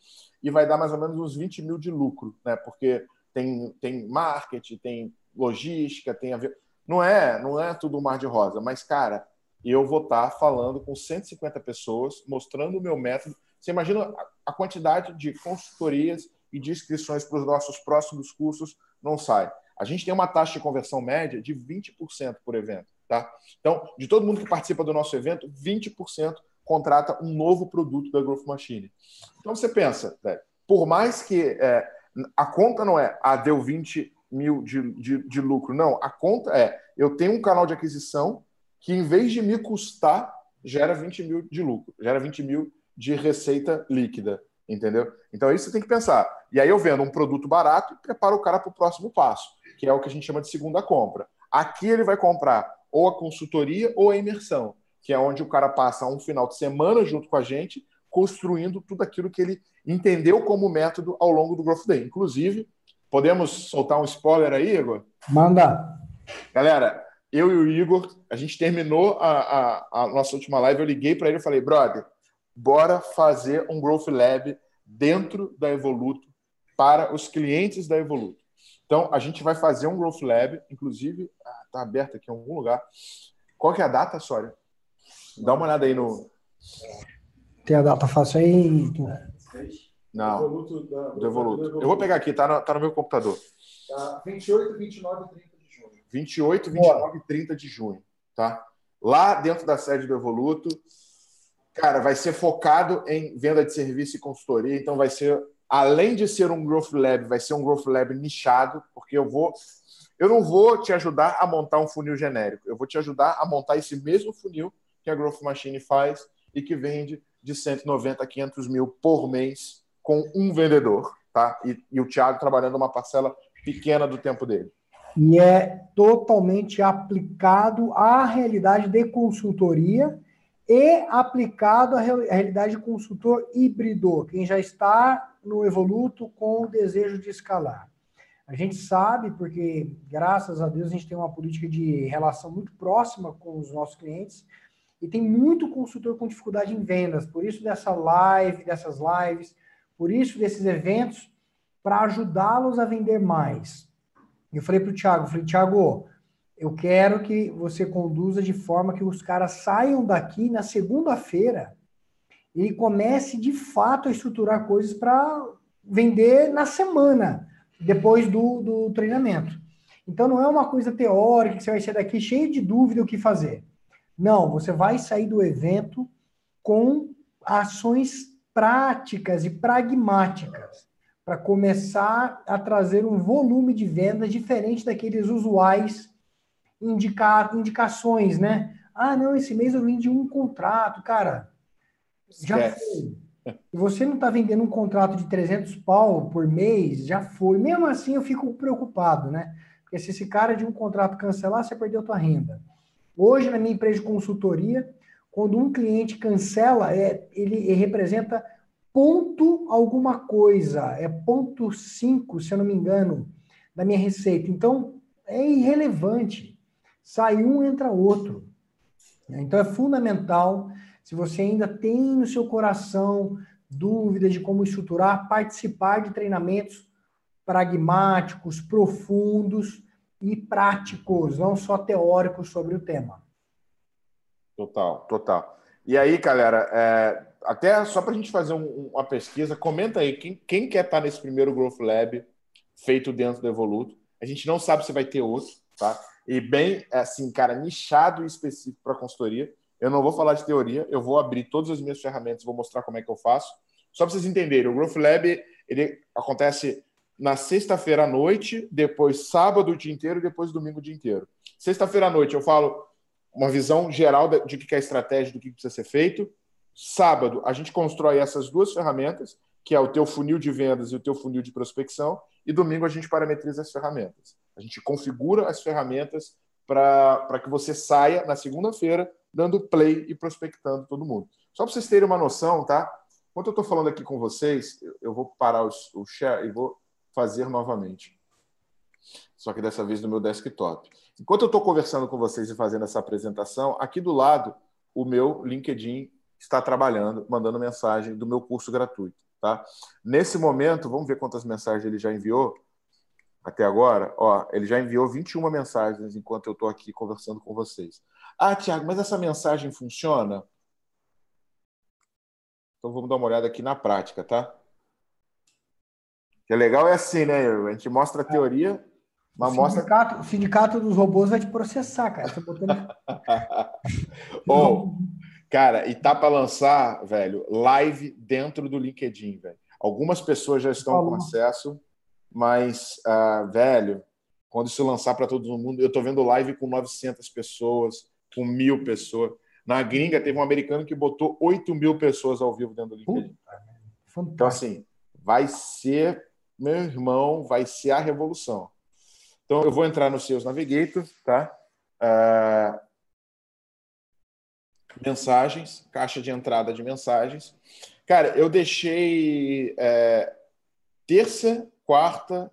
S2: e vai dar mais ou menos uns 20 mil de lucro, né? Porque tem, tem marketing, tem logística, tem a ver. Não é, não é tudo um mar de rosa, mas, cara, eu vou estar falando com 150 pessoas, mostrando o meu método. Você imagina a quantidade de consultorias e de inscrições para os nossos próximos cursos não sai. A gente tem uma taxa de conversão média de 20% por evento. Tá? Então, de todo mundo que participa do nosso evento, 20% contrata um novo produto da Growth Machine. Então, você pensa, por mais que é, a conta não é, ah, deu 20 mil de, de, de lucro. Não, a conta é, eu tenho um canal de aquisição que, em vez de me custar, gera 20 mil de lucro, gera 20 mil de receita líquida, entendeu? Então, isso você tem que pensar. E aí eu vendo um produto barato e preparo o cara para o próximo passo, que é o que a gente chama de segunda compra. Aqui ele vai comprar ou a consultoria ou a imersão, que é onde o cara passa um final de semana junto com a gente, construindo tudo aquilo que ele entendeu como método ao longo do Growth Day. Inclusive, Podemos soltar um spoiler aí, Igor?
S1: Manda.
S2: Galera, eu e o Igor, a gente terminou a, a, a nossa última live. Eu liguei para ele e falei, brother, bora fazer um Growth Lab dentro da Evoluto para os clientes da Evoluto. Então, a gente vai fazer um Growth Lab, inclusive, está ah, aberto aqui em algum lugar. Qual que é a data, Sória? Dá uma olhada aí no.
S1: Tem a data fácil aí?
S2: Não. Devoluto da, do Evoluto. Eu vou pegar aqui, tá no, tá no meu computador.
S1: Tá 28, 29 e 30 de junho.
S2: 28, 29 Boa. e 30 de junho, tá? Lá dentro da sede do Evoluto, cara, vai ser focado em venda de serviço e consultoria, então vai ser além de ser um growth lab, vai ser um growth lab nichado, porque eu vou eu não vou te ajudar a montar um funil genérico, eu vou te ajudar a montar esse mesmo funil que a Growth Machine faz e que vende de 190 a 500 mil por mês com um vendedor, tá? E, e o Thiago trabalhando uma parcela pequena do tempo dele.
S1: E é totalmente aplicado à realidade de consultoria e aplicado à realidade de consultor híbrido, quem já está no Evoluto com o desejo de escalar. A gente sabe, porque graças a Deus a gente tem uma política de relação muito próxima com os nossos clientes, e tem muito consultor com dificuldade em vendas, por isso dessa live, dessas lives, por isso desses eventos, para ajudá-los a vender mais. Eu falei para o Thiago, falei, Thiago, eu quero que você conduza de forma que os caras saiam daqui na segunda-feira e comece de fato a estruturar coisas para vender na semana, depois do, do treinamento. Então não é uma coisa teórica que você vai sair daqui cheio de dúvida o que fazer. Não, você vai sair do evento com ações práticas e pragmáticas para começar a trazer um volume de vendas diferente daqueles usuais indica, indicações, né? Ah, não, esse mês eu vendi um contrato, cara. Já foi. Você não está vendendo um contrato de 300 pau por mês, já foi. Mesmo assim, eu fico preocupado, né? Porque se esse cara de um contrato cancelar, você perdeu a tua renda. Hoje, na minha empresa de consultoria, quando um cliente cancela, é, ele, representa ponto alguma coisa, é ponto 5, se eu não me engano, da minha receita. Então, é irrelevante. Sai um, entra outro. Então, é fundamental, se você ainda tem no seu coração dúvidas de como estruturar, participar de treinamentos pragmáticos, profundos, e práticos, não só teóricos sobre o tema.
S2: Total, total. E aí, galera, é, até só para a gente fazer um, uma pesquisa, comenta aí quem, quem quer estar tá nesse primeiro Growth Lab feito dentro do Evoluto. A gente não sabe se vai ter outro, tá? E bem, assim, cara, nichado e específico para consultoria. Eu não vou falar de teoria, eu vou abrir todas as minhas ferramentas, vou mostrar como é que eu faço. Só para vocês entenderem, o Growth Lab ele acontece na sexta-feira à noite, depois sábado o dia inteiro, depois domingo o dia inteiro. Sexta-feira à noite eu falo uma visão geral de que é a estratégia, do que precisa ser feito. Sábado a gente constrói essas duas ferramentas, que é o teu funil de vendas e o teu funil de prospecção, e domingo a gente parametriza as ferramentas. A gente configura as ferramentas para que você saia na segunda-feira dando play e prospectando todo mundo. Só para vocês terem uma noção, tá? Enquanto eu estou falando aqui com vocês, eu vou parar o share e vou fazer novamente. Só que dessa vez no meu desktop. Enquanto eu estou conversando com vocês e fazendo essa apresentação, aqui do lado, o meu LinkedIn está trabalhando, mandando mensagem do meu curso gratuito. Tá? Nesse momento, vamos ver quantas mensagens ele já enviou até agora. Ó, ele já enviou 21 mensagens enquanto eu estou aqui conversando com vocês. Ah, Tiago, mas essa mensagem funciona? Então vamos dar uma olhada aqui na prática, tá? que é legal é assim, né? A gente mostra a teoria, mas o mostra.
S1: Sindicato, o sindicato dos robôs vai te processar, cara. Você botando...
S2: oh, cara, e tá para lançar, velho, live dentro do LinkedIn, velho. Algumas pessoas já estão Falou. com acesso, mas, uh, velho, quando isso lançar para todo mundo, eu tô vendo live com 900 pessoas, com mil pessoas. Na gringa, teve um americano que botou 8 mil pessoas ao vivo dentro do LinkedIn. Puta, então, assim, vai ser meu irmão, vai ser a revolução. Então, eu vou entrar no Seus Navigator, tá? Uh, mensagens, caixa de entrada de mensagens. Cara, eu deixei é, terça, quarta,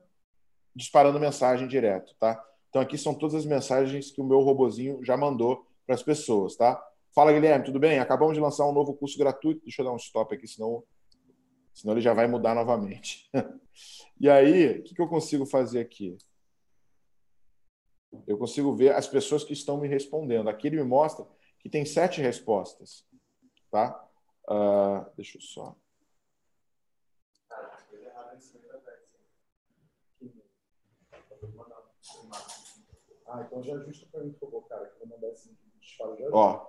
S2: disparando mensagem direto, tá? Então, aqui são todas as mensagens que o meu robozinho já mandou para as pessoas, tá? Fala, Guilherme, tudo bem? Acabamos de lançar um novo curso gratuito. Deixa eu dar um stop aqui, senão, senão ele já vai mudar novamente. E aí, o que, eu consigo fazer aqui? Eu consigo ver as pessoas que estão me respondendo. Aqui ele me mostra que tem sete respostas. Tá? Uh, deixa eu só. Ah, então já ajusta para mim, por favor, cara, que eu vou mandar esse disparo já. Ó,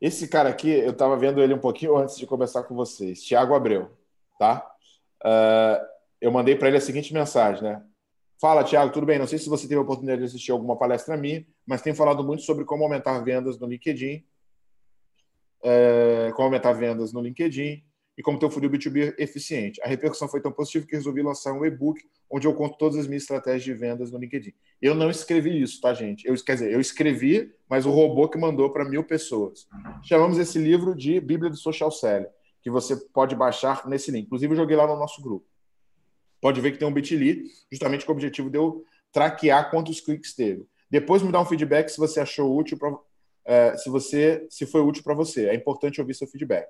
S2: esse cara aqui, eu estava vendo ele um pouquinho antes de começar com vocês, Tiago Abreu, tá? Uh, eu mandei para ele a seguinte mensagem, né? Fala, Tiago, tudo bem? Não sei se você teve a oportunidade de assistir alguma palestra minha, mas tenho falado muito sobre como aumentar vendas no LinkedIn, é, como aumentar vendas no LinkedIn e como ter um funil B2B eficiente. A repercussão foi tão positiva que resolvi lançar um e-book onde eu conto todas as minhas estratégias de vendas no LinkedIn. Eu não escrevi isso, tá, gente? Eu, quer dizer, eu escrevi, mas o robô que mandou para mil pessoas. Chamamos esse livro de Bíblia do Social Selling, que você pode baixar nesse link. Inclusive, eu joguei lá no nosso grupo pode ver que tem um bit.ly, justamente com o objetivo de eu traquear quantos cliques teve. Depois me dá um feedback se você achou útil, é, se você se foi útil para você. É importante ouvir seu feedback.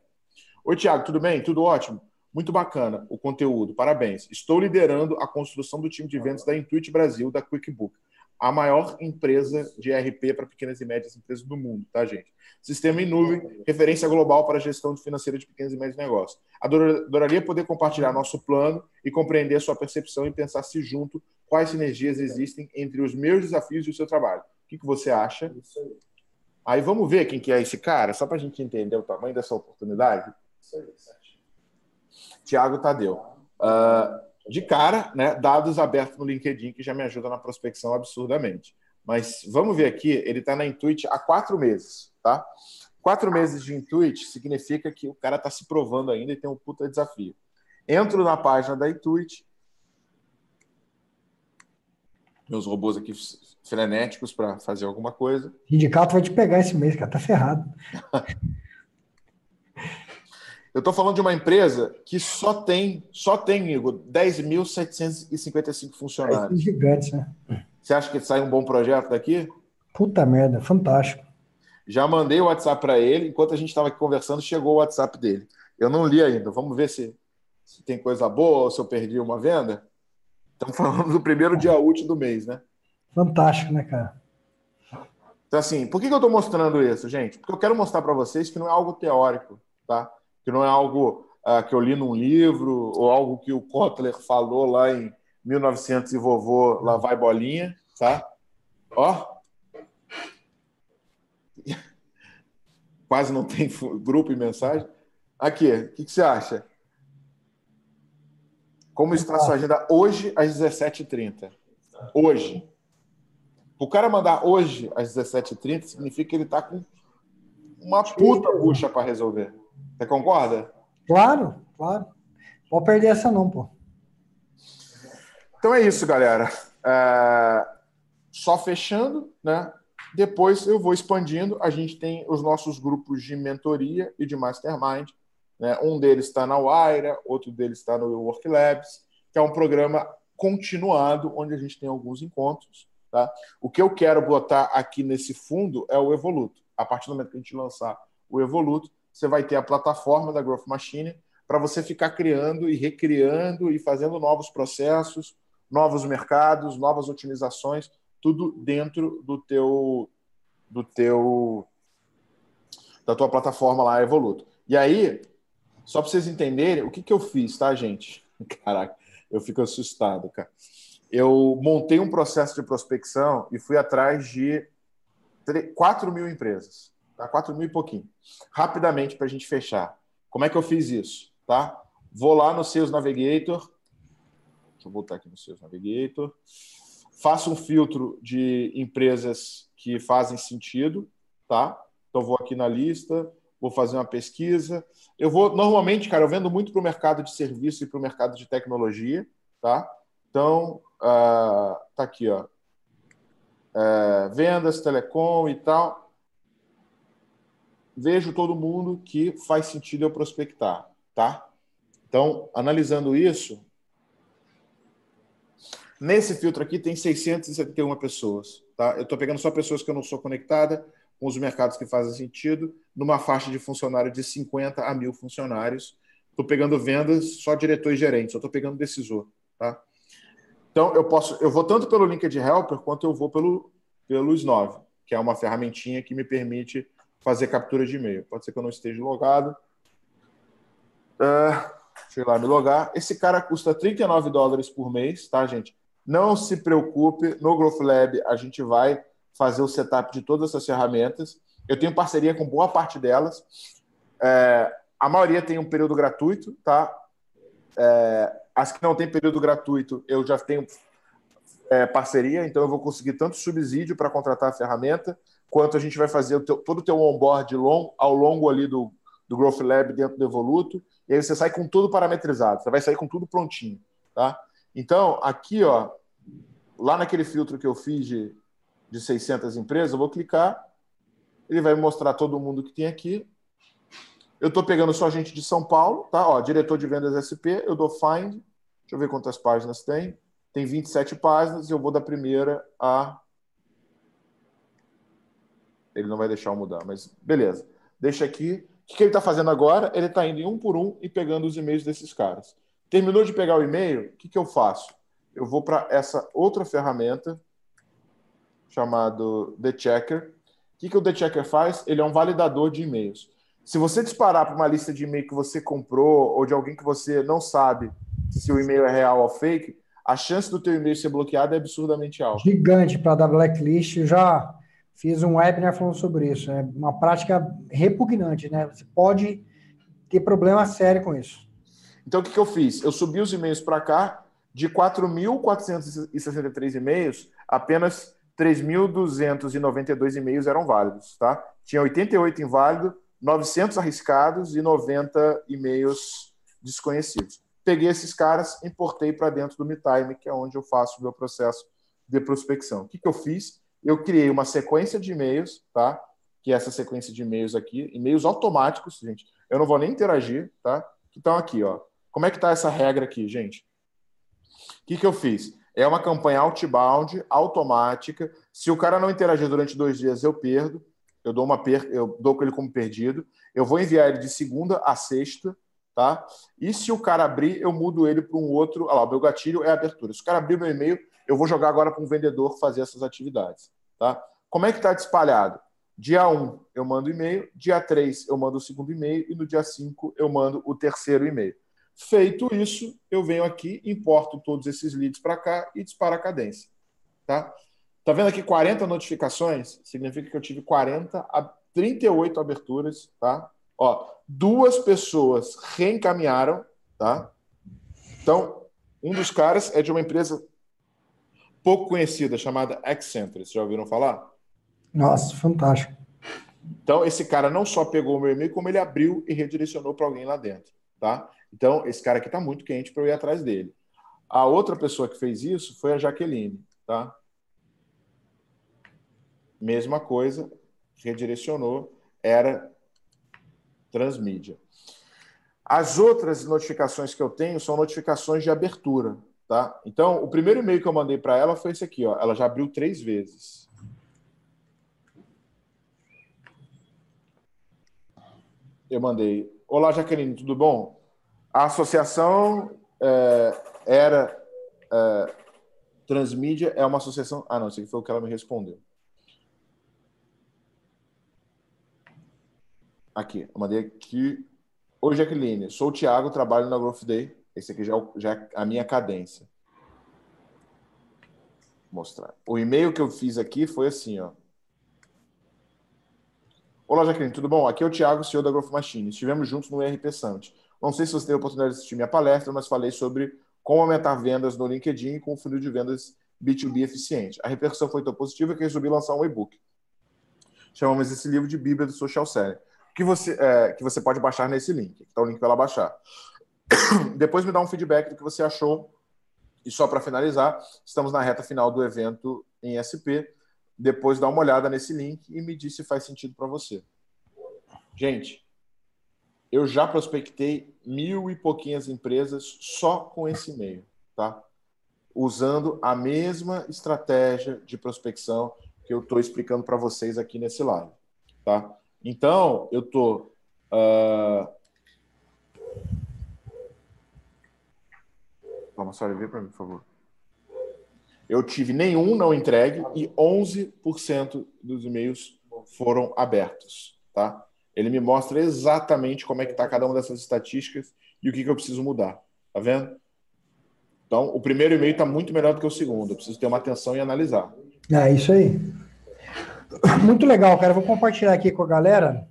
S2: Oi, Tiago, tudo bem? Tudo ótimo? Muito bacana o conteúdo, parabéns. Estou liderando a construção do time de vendas da Intuit Brasil, da QuickBook a maior empresa de ERP para pequenas e médias empresas do mundo, tá, gente? Sistema em nuvem, referência global para a gestão financeira de pequenos e médios negócios. Adoraria poder compartilhar nosso plano e compreender a sua percepção e pensar se junto quais sinergias existem entre os meus desafios e o seu trabalho. O que, que você acha? Isso aí. Aí vamos ver quem que é esse cara, só para a gente entender o tamanho dessa oportunidade. Isso aí, Tiago Tadeu. Uh, de cara, né, dados abertos no LinkedIn, que já me ajuda na prospecção absurdamente. Mas vamos ver aqui, ele está na Intuit há quatro meses, tá? Quatro meses de Intuit significa que o cara está se provando ainda e tem um puta desafio. Entro na página da Intuit, meus robôs aqui frenéticos para fazer alguma coisa.
S1: O sindicato vai te pegar esse mês, cara, tá ferrado.
S2: Eu estou falando de uma empresa que só tem, só tem, Igor, 10.755 funcionários.
S1: É gigante, né?
S2: Você acha que sai um bom projeto daqui?
S1: Puta merda, fantástico.
S2: Já mandei o WhatsApp para ele, enquanto a gente estava aqui conversando, chegou o WhatsApp dele. Eu não li ainda, vamos ver se, se tem coisa boa ou se eu perdi uma venda. Estamos falando do primeiro dia útil do mês, né?
S1: Fantástico, né, cara?
S2: Então, assim, por que, que eu estou mostrando isso, gente? Porque eu quero mostrar para vocês que não é algo teórico, tá? Que não é algo uh, que eu li num livro ou algo que o Kotler falou lá em 1900 e vovô lá vai bolinha, tá? Ó. Quase não tem grupo e mensagem. Aqui, o que, que, você acha? Como está a sua agenda hoje às 17h30? Hoje. O cara mandar hoje às 17h30 significa que ele está com uma puta bucha para resolver. Você concorda?
S1: Claro, claro. Pode perder essa não, pô.
S2: Então é isso, galera. É... Só fechando, né? Depois eu vou expandindo. A gente tem os nossos grupos de mentoria e de mastermind. Né? Um deles está na Waira, outro deles está no Work Labs, que é um programa continuado, onde a gente tem alguns encontros. Tá? O que eu quero botar aqui nesse fundo é o Evoluto. A partir do momento que a gente lançar o Evoluto, você vai ter a plataforma da Growth Machine para você ficar criando e recriando e fazendo novos processos, novos mercados, novas otimizações, tudo dentro do teu do teu da tua plataforma lá Evoluto. E aí, só para vocês entenderem, o que, que eu fiz, tá, gente? Caraca, eu fico assustado, cara. Eu montei um processo de prospecção e fui atrás de 4 mil empresas. Tá? 4 mil e pouquinho. Rapidamente para a gente fechar. Como é que eu fiz isso? Tá? Vou lá no Sales Navigator. Deixa eu voltar aqui no Sales Navigator. Faço um filtro de empresas que fazem sentido. Tá? Então, vou aqui na lista, vou fazer uma pesquisa. Eu vou, normalmente, cara, eu vendo muito para o mercado de serviço e para o mercado de tecnologia. Tá? Então, uh, tá aqui, ó. Uh, vendas, telecom e tal vejo todo mundo que faz sentido eu prospectar, tá? Então, analisando isso, nesse filtro aqui tem 671 pessoas, tá? Eu estou pegando só pessoas que eu não sou conectada com os mercados que fazem sentido, numa faixa de funcionário de 50 a mil funcionários. Estou pegando vendas só diretor e gerente, só estou pegando decisor, tá? Então, eu posso, eu vou tanto pelo LinkedIn Helper quanto eu vou pelo pelo S9, que é uma ferramentinha que me permite fazer captura de e-mail. Pode ser que eu não esteja logado. Uh, deixa eu ir lá me logar. Esse cara custa 39 dólares por mês, tá, gente? Não se preocupe, no Growth Lab a gente vai fazer o setup de todas essas ferramentas. Eu tenho parceria com boa parte delas. É, a maioria tem um período gratuito, tá? É, as que não tem período gratuito, eu já tenho é, parceria, então eu vou conseguir tanto subsídio para contratar a ferramenta, quanto a gente vai fazer o teu, todo o teu onboard long, ao longo ali do, do Growth Lab dentro do Evoluto, e aí você sai com tudo parametrizado, você vai sair com tudo prontinho, tá? Então, aqui, ó, lá naquele filtro que eu fiz de, de 600 empresas, eu vou clicar, ele vai mostrar todo mundo que tem aqui. Eu estou pegando só gente de São Paulo, tá? Ó, diretor de vendas SP, eu dou find, deixa eu ver quantas páginas tem. Tem 27 páginas, eu vou da primeira a. Ele não vai deixar eu mudar, mas beleza. Deixa aqui. O que ele está fazendo agora? Ele está indo em um por um e pegando os e-mails desses caras. Terminou de pegar o e-mail, o que, que eu faço? Eu vou para essa outra ferramenta chamado The Checker. O que, que o The Checker faz? Ele é um validador de e-mails. Se você disparar para uma lista de e-mail que você comprou ou de alguém que você não sabe se o e-mail é real ou fake, a chance do teu e-mail ser bloqueado é absurdamente alta.
S1: Gigante para dar blacklist. Já fiz um webinar falando sobre isso. É uma prática repugnante, né? Você pode ter problema sério com isso.
S2: Então, o que, que eu fiz? Eu subi os e-mails para cá, de 4.463 e-mails, apenas 3.292 e-mails eram válidos, tá? Tinha 88 inválidos, 900 arriscados e 90 e-mails desconhecidos. Peguei esses caras, importei para dentro do MeTime, que é onde eu faço o meu processo de prospecção. O que, que eu fiz? Eu criei uma sequência de e-mails, tá? Que é essa sequência de e-mails aqui, e-mails automáticos, gente. Eu não vou nem interagir, tá? Que estão aqui, ó. Como é que está essa regra aqui, gente? O que, que eu fiz? É uma campanha outbound, automática. Se o cara não interagir durante dois dias, eu perdo. Eu dou uma per... eu dou ele como perdido. Eu vou enviar ele de segunda a sexta, tá? E se o cara abrir, eu mudo ele para um outro. Olha lá, meu gatilho é abertura. Se o cara abrir meu e-mail, eu vou jogar agora para um vendedor fazer essas atividades, tá? Como é que está espalhado? Dia 1 eu mando e-mail, dia 3 eu mando o segundo e-mail e no dia 5 eu mando o terceiro e-mail. Feito isso, eu venho aqui, importo todos esses leads para cá e disparo a cadência. Tá? Tá vendo aqui 40 notificações? Significa que eu tive 40 a 38 aberturas, tá? Ó, duas pessoas reencaminharam, tá? Então, um dos caras é de uma empresa pouco conhecida chamada Accenture. Vocês já ouviram falar?
S1: Nossa, fantástico.
S2: Então, esse cara não só pegou o meu e-mail, como ele abriu e redirecionou para alguém lá dentro, tá? Então, esse cara aqui está muito quente para eu ir atrás dele. A outra pessoa que fez isso foi a Jaqueline, tá? Mesma coisa, redirecionou, era transmídia. As outras notificações que eu tenho são notificações de abertura, tá? Então, o primeiro e-mail que eu mandei para ela foi esse aqui, ó. Ela já abriu três vezes. Eu mandei: Olá, Jaqueline, tudo bom? A associação é, era é, Transmídia é uma associação. Ah, não, isso aqui foi o que ela me respondeu. Aqui, eu mandei aqui. Oi, Jaqueline, sou o Thiago, trabalho na Growth Day. Esse aqui já é, já é a minha cadência. Vou mostrar. O e-mail que eu fiz aqui foi assim, ó. Olá, Jaqueline, tudo bom? Aqui é o Thiago, CEO da Growth Machine. Estivemos juntos no ERP Summit. Não sei se você teve a oportunidade de assistir minha palestra, mas falei sobre como aumentar vendas no LinkedIn com um funil de vendas B2B eficiente. A repercussão foi tão positiva que resolvi lançar um e-book. Chamamos esse livro de Bíblia do Social Selling, que você, é, que você pode baixar nesse link. Está o link para ela baixar. Depois me dá um feedback do que você achou. E só para finalizar, estamos na reta final do evento em SP. Depois dá uma olhada nesse link e me diz se faz sentido para você. Gente, eu já prospectei mil e pouquinhas empresas só com esse e-mail, tá? Usando a mesma estratégia de prospecção que eu estou explicando para vocês aqui nesse live, tá? Então, eu estou. Só ver para mim, por favor. Eu tive nenhum não entregue e 11% dos e-mails foram abertos, tá? Ele me mostra exatamente como é que está cada uma dessas estatísticas e o que, que eu preciso mudar. Tá vendo? Então, o primeiro e-mail está muito melhor do que o segundo. Eu preciso ter uma atenção e analisar.
S1: É isso aí. Muito legal, cara. Vou compartilhar aqui com a galera.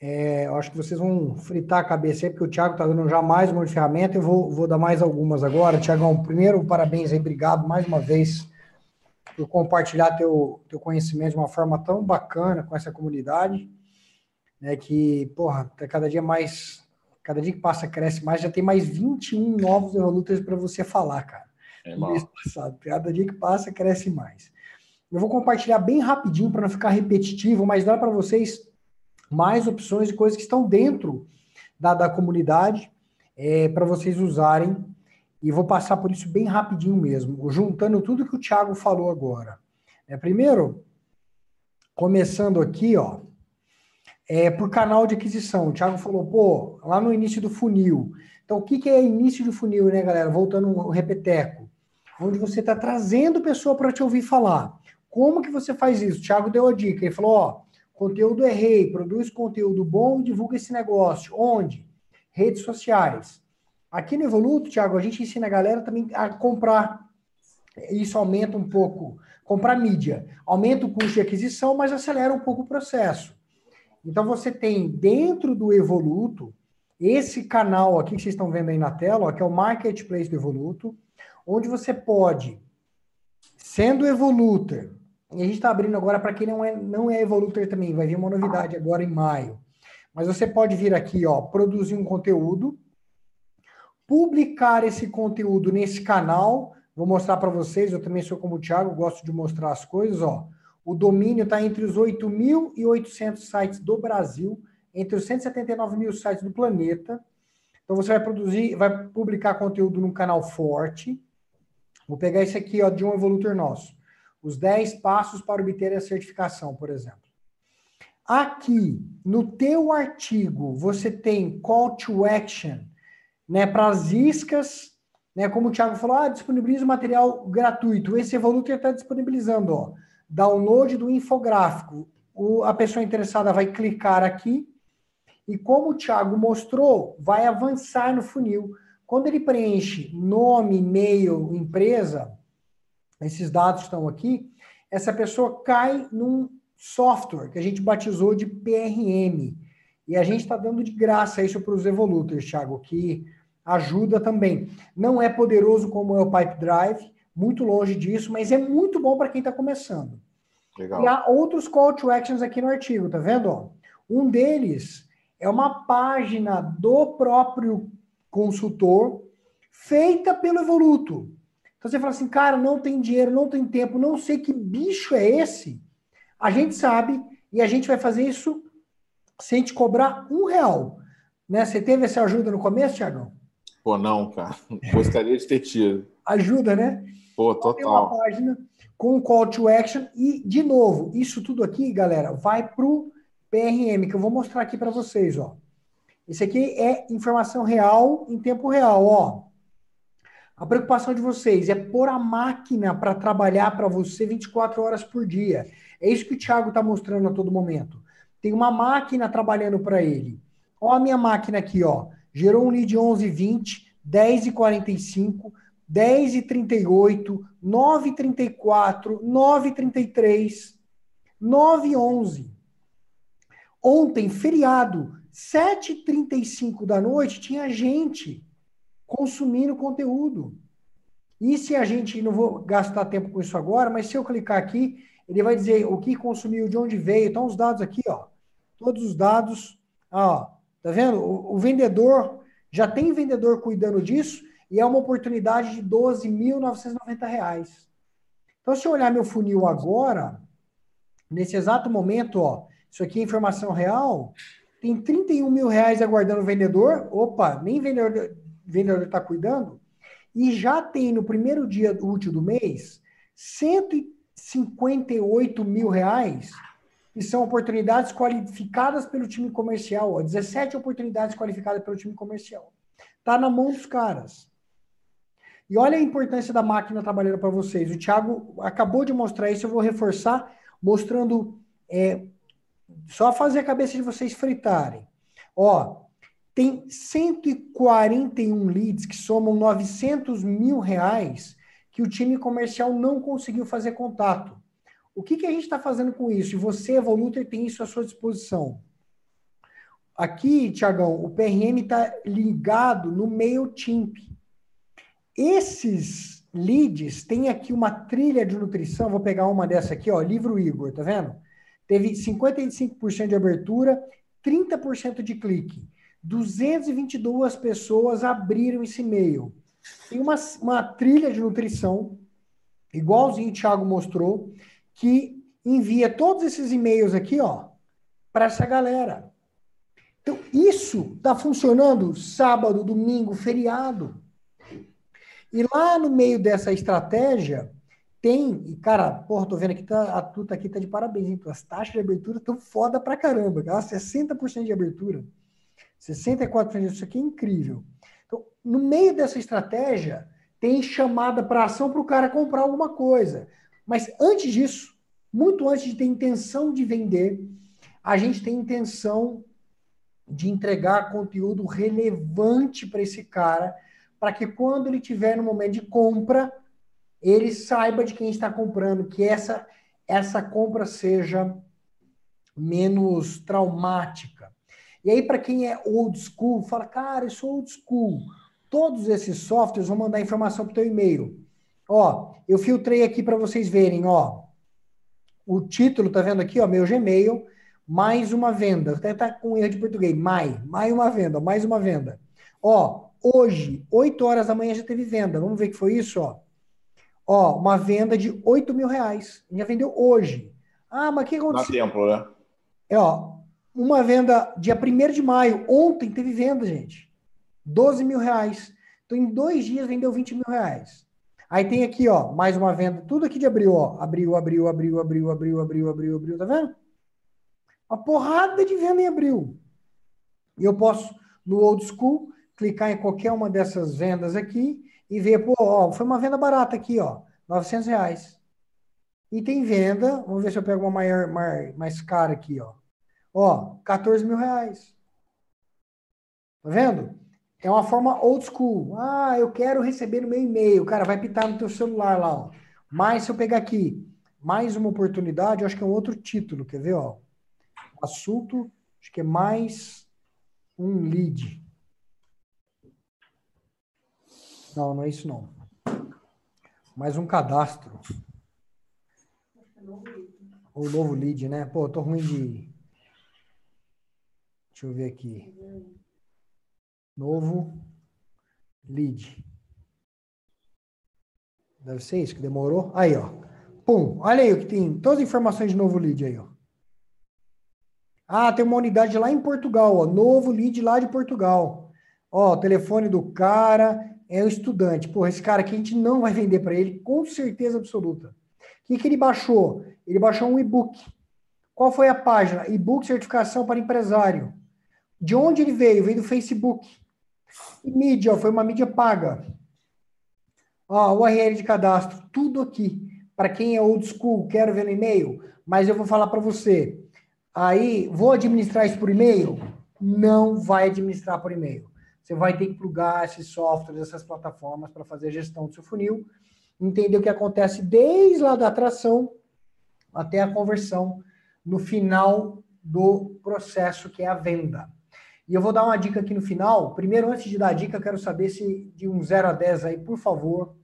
S1: É, eu acho que vocês vão fritar a cabeça aí, porque o Thiago está dando já mais uma ferramenta. Eu vou, vou dar mais algumas agora. Tiagão, primeiro, parabéns aí, obrigado mais uma vez por compartilhar teu, teu conhecimento de uma forma tão bacana com essa comunidade, né, que, porra, tá cada dia mais, cada dia que passa cresce mais, já tem mais 21 novos Evolutors para você falar, cara. É passado. Cada dia que passa cresce mais. Eu vou compartilhar bem rapidinho para não ficar repetitivo, mas dá para vocês mais opções de coisas que estão dentro da, da comunidade é, para vocês usarem e vou passar por isso bem rapidinho mesmo, juntando tudo que o Thiago falou agora. É, primeiro, começando aqui, ó, é por canal de aquisição. O Thiago falou, pô, lá no início do funil. Então, o que, que é início de funil, né, galera? Voltando o repeteco. Onde você está trazendo pessoa para te ouvir falar. Como que você faz isso? O Thiago deu a dica. Ele falou, ó, conteúdo é rei, produz conteúdo bom e divulga esse negócio. Onde? Redes sociais. Aqui no Evoluto, Thiago, a gente ensina a galera também a comprar. Isso aumenta um pouco, comprar mídia. Aumenta o custo de aquisição, mas acelera um pouco o processo. Então você tem dentro do Evoluto esse canal aqui que vocês estão vendo aí na tela, ó, que é o Marketplace do Evoluto, onde você pode, sendo Evoluter, e a gente está abrindo agora para quem não é, não é Evoluter também, vai vir uma novidade agora em maio. Mas você pode vir aqui, ó, produzir um conteúdo, publicar esse conteúdo nesse canal. Vou mostrar para vocês, eu também sou como o Thiago, gosto de mostrar as coisas, ó. O domínio está entre os 8.800 sites do Brasil, entre os 179 mil sites do planeta. Então você vai produzir, vai publicar conteúdo num canal forte. Vou pegar esse aqui, ó, de um evolutor nosso. Os 10 passos para obter a certificação, por exemplo. Aqui, no teu artigo, você tem call to action né, para as iscas, né, como o Thiago falou, ah, disponibiliza o material gratuito. Esse Evoluter está disponibilizando, ó, download do infográfico. O, a pessoa interessada vai clicar aqui e, como o Thiago mostrou, vai avançar no funil. Quando ele preenche nome, e-mail, empresa, esses dados estão aqui, essa pessoa cai num software que a gente batizou de PRM. E a gente está dando de graça isso para os Evoluters, Thiago, que ajuda também. Não é poderoso como é o Pipe Drive, muito longe disso, mas é muito bom para quem está começando. Legal. E há outros call to actions aqui no artigo, tá vendo? Um deles é uma página do próprio consultor feita pelo Evoluto. Então você fala assim, cara, não tem dinheiro, não tem tempo, não sei que bicho é esse. A gente sabe e a gente vai fazer isso sem te cobrar um real. Né? Você teve essa ajuda no começo, Tiagão?
S2: Pô, não, cara. Gostaria de ter tido.
S1: Ajuda, né?
S2: Pô, total. Tem uma
S1: página com call to action e, de novo, isso tudo aqui, galera, vai para o PRM, que eu vou mostrar aqui para vocês, ó. Esse aqui é informação real em tempo real, ó. A preocupação de vocês é pôr a máquina para trabalhar para você 24 horas por dia. É isso que o Thiago está mostrando a todo momento. Tem uma máquina trabalhando para ele. Ó a minha máquina aqui, ó gerou um lead 11,20, 10,45, 10,38, 9,34, 9,33, 9,11. Ontem, feriado, 7h35 da noite, tinha gente consumindo conteúdo. E se a gente, não vou gastar tempo com isso agora, mas se eu clicar aqui, ele vai dizer o que consumiu, de onde veio. Então, os dados aqui, ó. Todos os dados, ó. Tá vendo? O, o vendedor, já tem vendedor cuidando disso e é uma oportunidade de R$ 12.990. Então, se eu olhar meu funil agora, nesse exato momento, ó, isso aqui é informação real, tem 31 mil reais aguardando o vendedor. Opa, nem vendedor vendedor está cuidando. E já tem no primeiro dia útil do mês 158 mil reais e são oportunidades qualificadas pelo time comercial. Ó, 17 oportunidades qualificadas pelo time comercial. Está na mão dos caras. E olha a importância da máquina trabalhando para vocês. O Thiago acabou de mostrar isso, eu vou reforçar, mostrando. É, só fazer a cabeça de vocês fritarem. Ó, tem 141 leads que somam 900 mil reais que o time comercial não conseguiu fazer contato. O que, que a gente está fazendo com isso? E você, Evoluter, tem isso à sua disposição. Aqui, Tiagão, o PRM está ligado no MailChimp. Esses leads têm aqui uma trilha de nutrição. Vou pegar uma dessa aqui, ó, livro Igor, tá vendo? Teve 55% de abertura, 30% de clique. 222 pessoas abriram esse e-mail. Tem uma, uma trilha de nutrição, igualzinho o Thiago mostrou, que envia todos esses e-mails aqui, ó, para essa galera. Então, isso está funcionando sábado, domingo, feriado. E lá no meio dessa estratégia, tem, e cara, porra, tô vendo aqui, tá, a tuta aqui tá de parabéns, hein? As taxas de abertura estão foda pra caramba, cara. 60% de abertura. 64% disso aqui é incrível. Então, no meio dessa estratégia, tem chamada para ação para o cara comprar alguma coisa. Mas antes disso, muito antes de ter intenção de vender, a gente tem intenção de entregar conteúdo relevante para esse cara, para que quando ele tiver no momento de compra, ele saiba de quem está comprando, que essa essa compra seja menos traumática. E aí, para quem é old school, fala, cara, eu sou old school. Todos esses softwares vão mandar informação para o teu e-mail. Ó, eu filtrei aqui para vocês verem, ó. O título, tá vendo aqui, ó, meu Gmail, mais uma venda. Até tá com erro de português. Mais, mais uma venda, mais uma venda. Ó, hoje, 8 horas da manhã já teve venda. Vamos ver que foi isso, ó. Ó, uma venda de 8 mil reais. Já vendeu hoje. Ah, mas o que aconteceu?
S2: Dá tempo, né?
S1: É, ó, uma venda dia 1 de maio. Ontem teve venda, gente. 12 mil reais. Então, em dois dias vendeu 20 mil reais. Aí tem aqui, ó, mais uma venda. Tudo aqui de abril, ó. Abril, abril, abril, abril, abril, abril, abril, abril. Tá vendo? Uma porrada de venda em abril. E eu posso, no old school, clicar em qualquer uma dessas vendas aqui e ver, pô, ó, foi uma venda barata aqui, ó. 900 reais. E tem venda, vamos ver se eu pego uma maior, mais, mais cara aqui, ó. Ó, 14 mil reais. Tá vendo? É uma forma old school. Ah, eu quero receber no meu e-mail. Cara, vai pitar no teu celular lá, ó. Mas se eu pegar aqui mais uma oportunidade, eu acho que é um outro título. Quer ver, ó? Assunto, acho que é mais um lead. Não, não é isso não. Mais um cadastro. O novo lead, né? Pô, tô ruim de Deixa eu ver aqui. Novo lead. Deve ser isso que demorou. Aí, ó. Pum. Olha aí o que tem. Todas as informações de novo lead aí, ó. Ah, tem uma unidade lá em Portugal, ó. Novo lead lá de Portugal. Ó, telefone do cara é o estudante. Porra, esse cara aqui a gente não vai vender para ele, com certeza absoluta. O que, que ele baixou? Ele baixou um e-book. Qual foi a página? E-book certificação para empresário. De onde ele veio? Veio do Facebook. E mídia, foi uma mídia paga. Ó, URL de cadastro, tudo aqui. Para quem é old school, quero ver no e-mail, mas eu vou falar para você. Aí, vou administrar isso por e-mail? Não vai administrar por e-mail. Você vai ter que plugar esses softwares, essas plataformas para fazer a gestão do seu funil, entender o que acontece desde lá da atração até a conversão no final do processo, que é a venda. E eu vou dar uma dica aqui no final. Primeiro, antes de dar a dica, quero saber se de um 0 a 10 aí, por favor,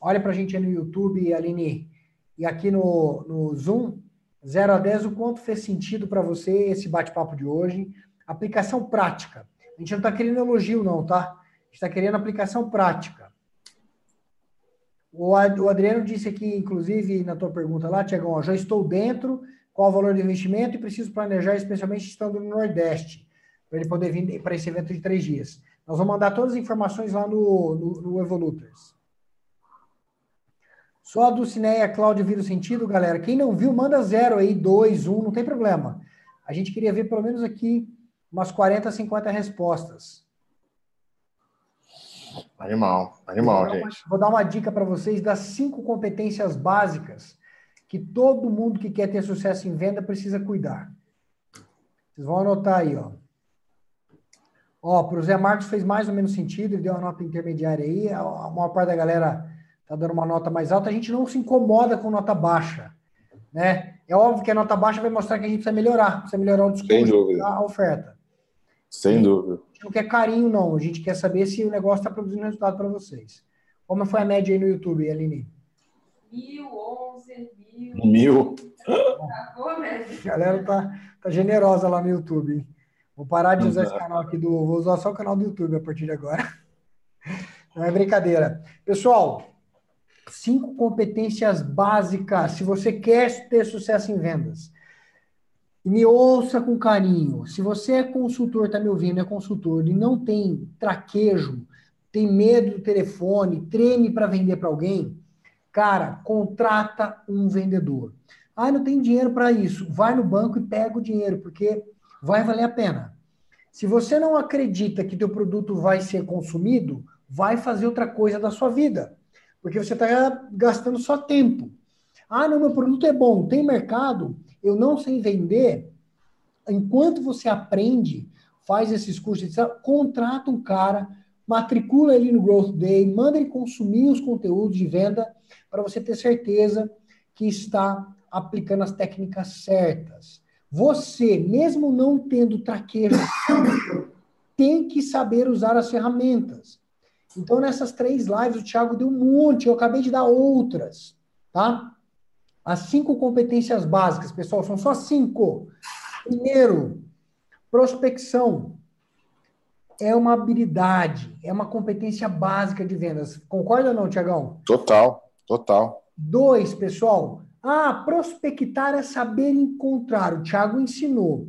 S1: olha para a gente aí no YouTube, Aline, e aqui no, no Zoom, 0 a 10, o quanto fez sentido para você esse bate-papo de hoje. Aplicação prática. A gente não está querendo elogio, não, tá? A gente está querendo aplicação prática. O Adriano disse aqui, inclusive, na tua pergunta lá, Tiagão, já estou dentro, qual o valor do investimento e preciso planejar, especialmente estando no Nordeste para ele poder vir para esse evento de três dias. Nós vamos mandar todas as informações lá no, no, no Evoluters. Só a do Cineia Cláudio vira o sentido, galera. Quem não viu, manda zero aí, dois, um, não tem problema. A gente queria ver pelo menos aqui umas 40, 50 respostas.
S2: Animal, animal,
S1: vou
S2: gente.
S1: Uma, vou dar uma dica para vocês das cinco competências básicas que todo mundo que quer ter sucesso em venda precisa cuidar. Vocês vão anotar aí, ó. Ó, para o Zé Marcos fez mais ou menos sentido, ele deu uma nota intermediária aí. A maior parte da galera tá dando uma nota mais alta. A gente não se incomoda com nota baixa, né? É óbvio que a nota baixa vai mostrar que a gente precisa melhorar, precisa melhorar o
S2: discurso,
S1: a oferta.
S2: Sem dúvida.
S1: A gente não quer carinho, não. A gente quer saber se o negócio está produzindo resultado para vocês. Como foi a média aí no YouTube, Aline?
S3: Mil, onze, mil.
S2: Mil.
S1: A galera tá, tá generosa lá no YouTube. Hein? Vou parar de usar esse canal aqui do. Vou usar só o canal do YouTube a partir de agora. Não é brincadeira. Pessoal, cinco competências básicas se você quer ter sucesso em vendas. E me ouça com carinho. Se você é consultor, está me ouvindo, é consultor e não tem traquejo, tem medo do telefone, treme para vender para alguém, cara, contrata um vendedor. Ah, não tem dinheiro para isso. Vai no banco e pega o dinheiro, porque vai valer a pena. Se você não acredita que teu produto vai ser consumido, vai fazer outra coisa da sua vida, porque você está gastando só tempo. Ah, não, meu produto é bom, tem mercado, eu não sei vender. Enquanto você aprende, faz esses cursos, contrata um cara, matricula ele no Growth Day, manda ele consumir os conteúdos de venda para você ter certeza que está aplicando as técnicas certas. Você, mesmo não tendo traquejo, tem que saber usar as ferramentas. Então, nessas três lives, o Thiago deu um monte, eu acabei de dar outras, tá? As cinco competências básicas, pessoal, são só cinco. Primeiro, prospecção é uma habilidade, é uma competência básica de vendas. Concorda ou não, Tiagão?
S2: Total, total.
S1: Dois, pessoal. Ah, prospectar é saber encontrar. O Tiago ensinou.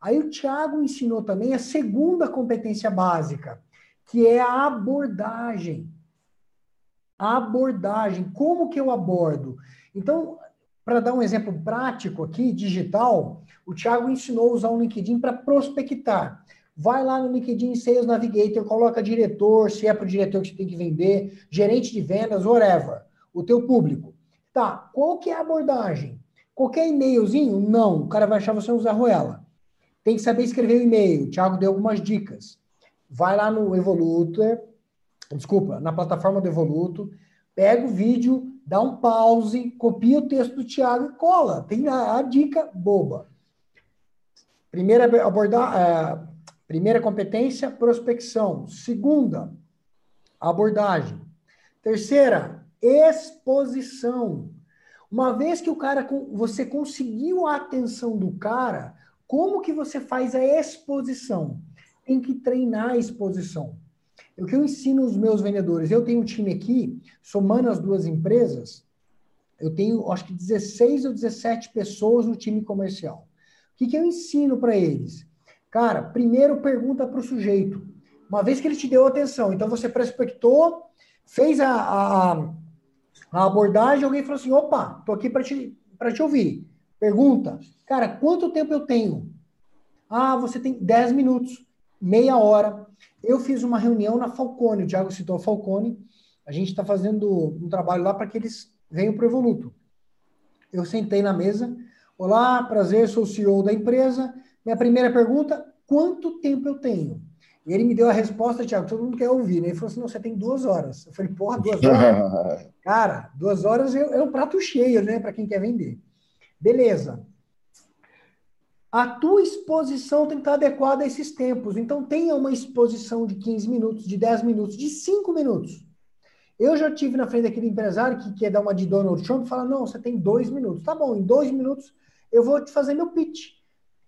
S1: Aí o Tiago ensinou também a segunda competência básica, que é a abordagem. A abordagem. Como que eu abordo? Então, para dar um exemplo prático aqui, digital, o Thiago ensinou a usar o LinkedIn para prospectar. Vai lá no LinkedIn Sales Navigator, coloca diretor, se é para o diretor que você tem que vender, gerente de vendas, whatever, o teu público. Tá, qual que é a abordagem? Qualquer e-mailzinho? Não, o cara vai achar você usar Ruela. Tem que saber escrever o e-mail. O Thiago deu algumas dicas. Vai lá no Evolutor, desculpa, na plataforma do Evoluto, pega o vídeo, dá um pause, copia o texto do Tiago e cola. Tem a, a dica boba. Primeira, abordar, é, primeira competência, prospecção. Segunda, abordagem. Terceira, exposição. Uma vez que o cara você conseguiu a atenção do cara, como que você faz a exposição? Tem que treinar a exposição. O que eu ensino os meus vendedores? Eu tenho um time aqui, somando as duas empresas, eu tenho acho que 16 ou 17 pessoas no time comercial. O que, que eu ensino para eles? Cara, primeiro pergunta para o sujeito. Uma vez que ele te deu atenção, então você prospectou, fez a, a, a abordagem, alguém falou assim: opa, tô aqui para te, te ouvir. Pergunta, cara, quanto tempo eu tenho? Ah, você tem 10 minutos, meia hora. Eu fiz uma reunião na Falcone, o Thiago citou a Falcone. A gente está fazendo um trabalho lá para que eles venham para o Evoluto. Eu sentei na mesa. Olá, prazer, sou o CEO da empresa. Minha primeira pergunta: quanto tempo eu tenho? E ele me deu a resposta, Thiago, todo mundo quer ouvir, né? Ele falou assim: não, você tem duas horas. Eu falei, porra, duas horas? Cara, duas horas é, é um prato cheio, né, para quem quer vender. Beleza a tua exposição tem que estar adequada a esses tempos. Então, tenha uma exposição de 15 minutos, de 10 minutos, de 5 minutos. Eu já tive na frente daquele empresário que quer dar uma de Donald Trump e fala: não, você tem dois minutos. Tá bom, em dois minutos eu vou te fazer meu pitch.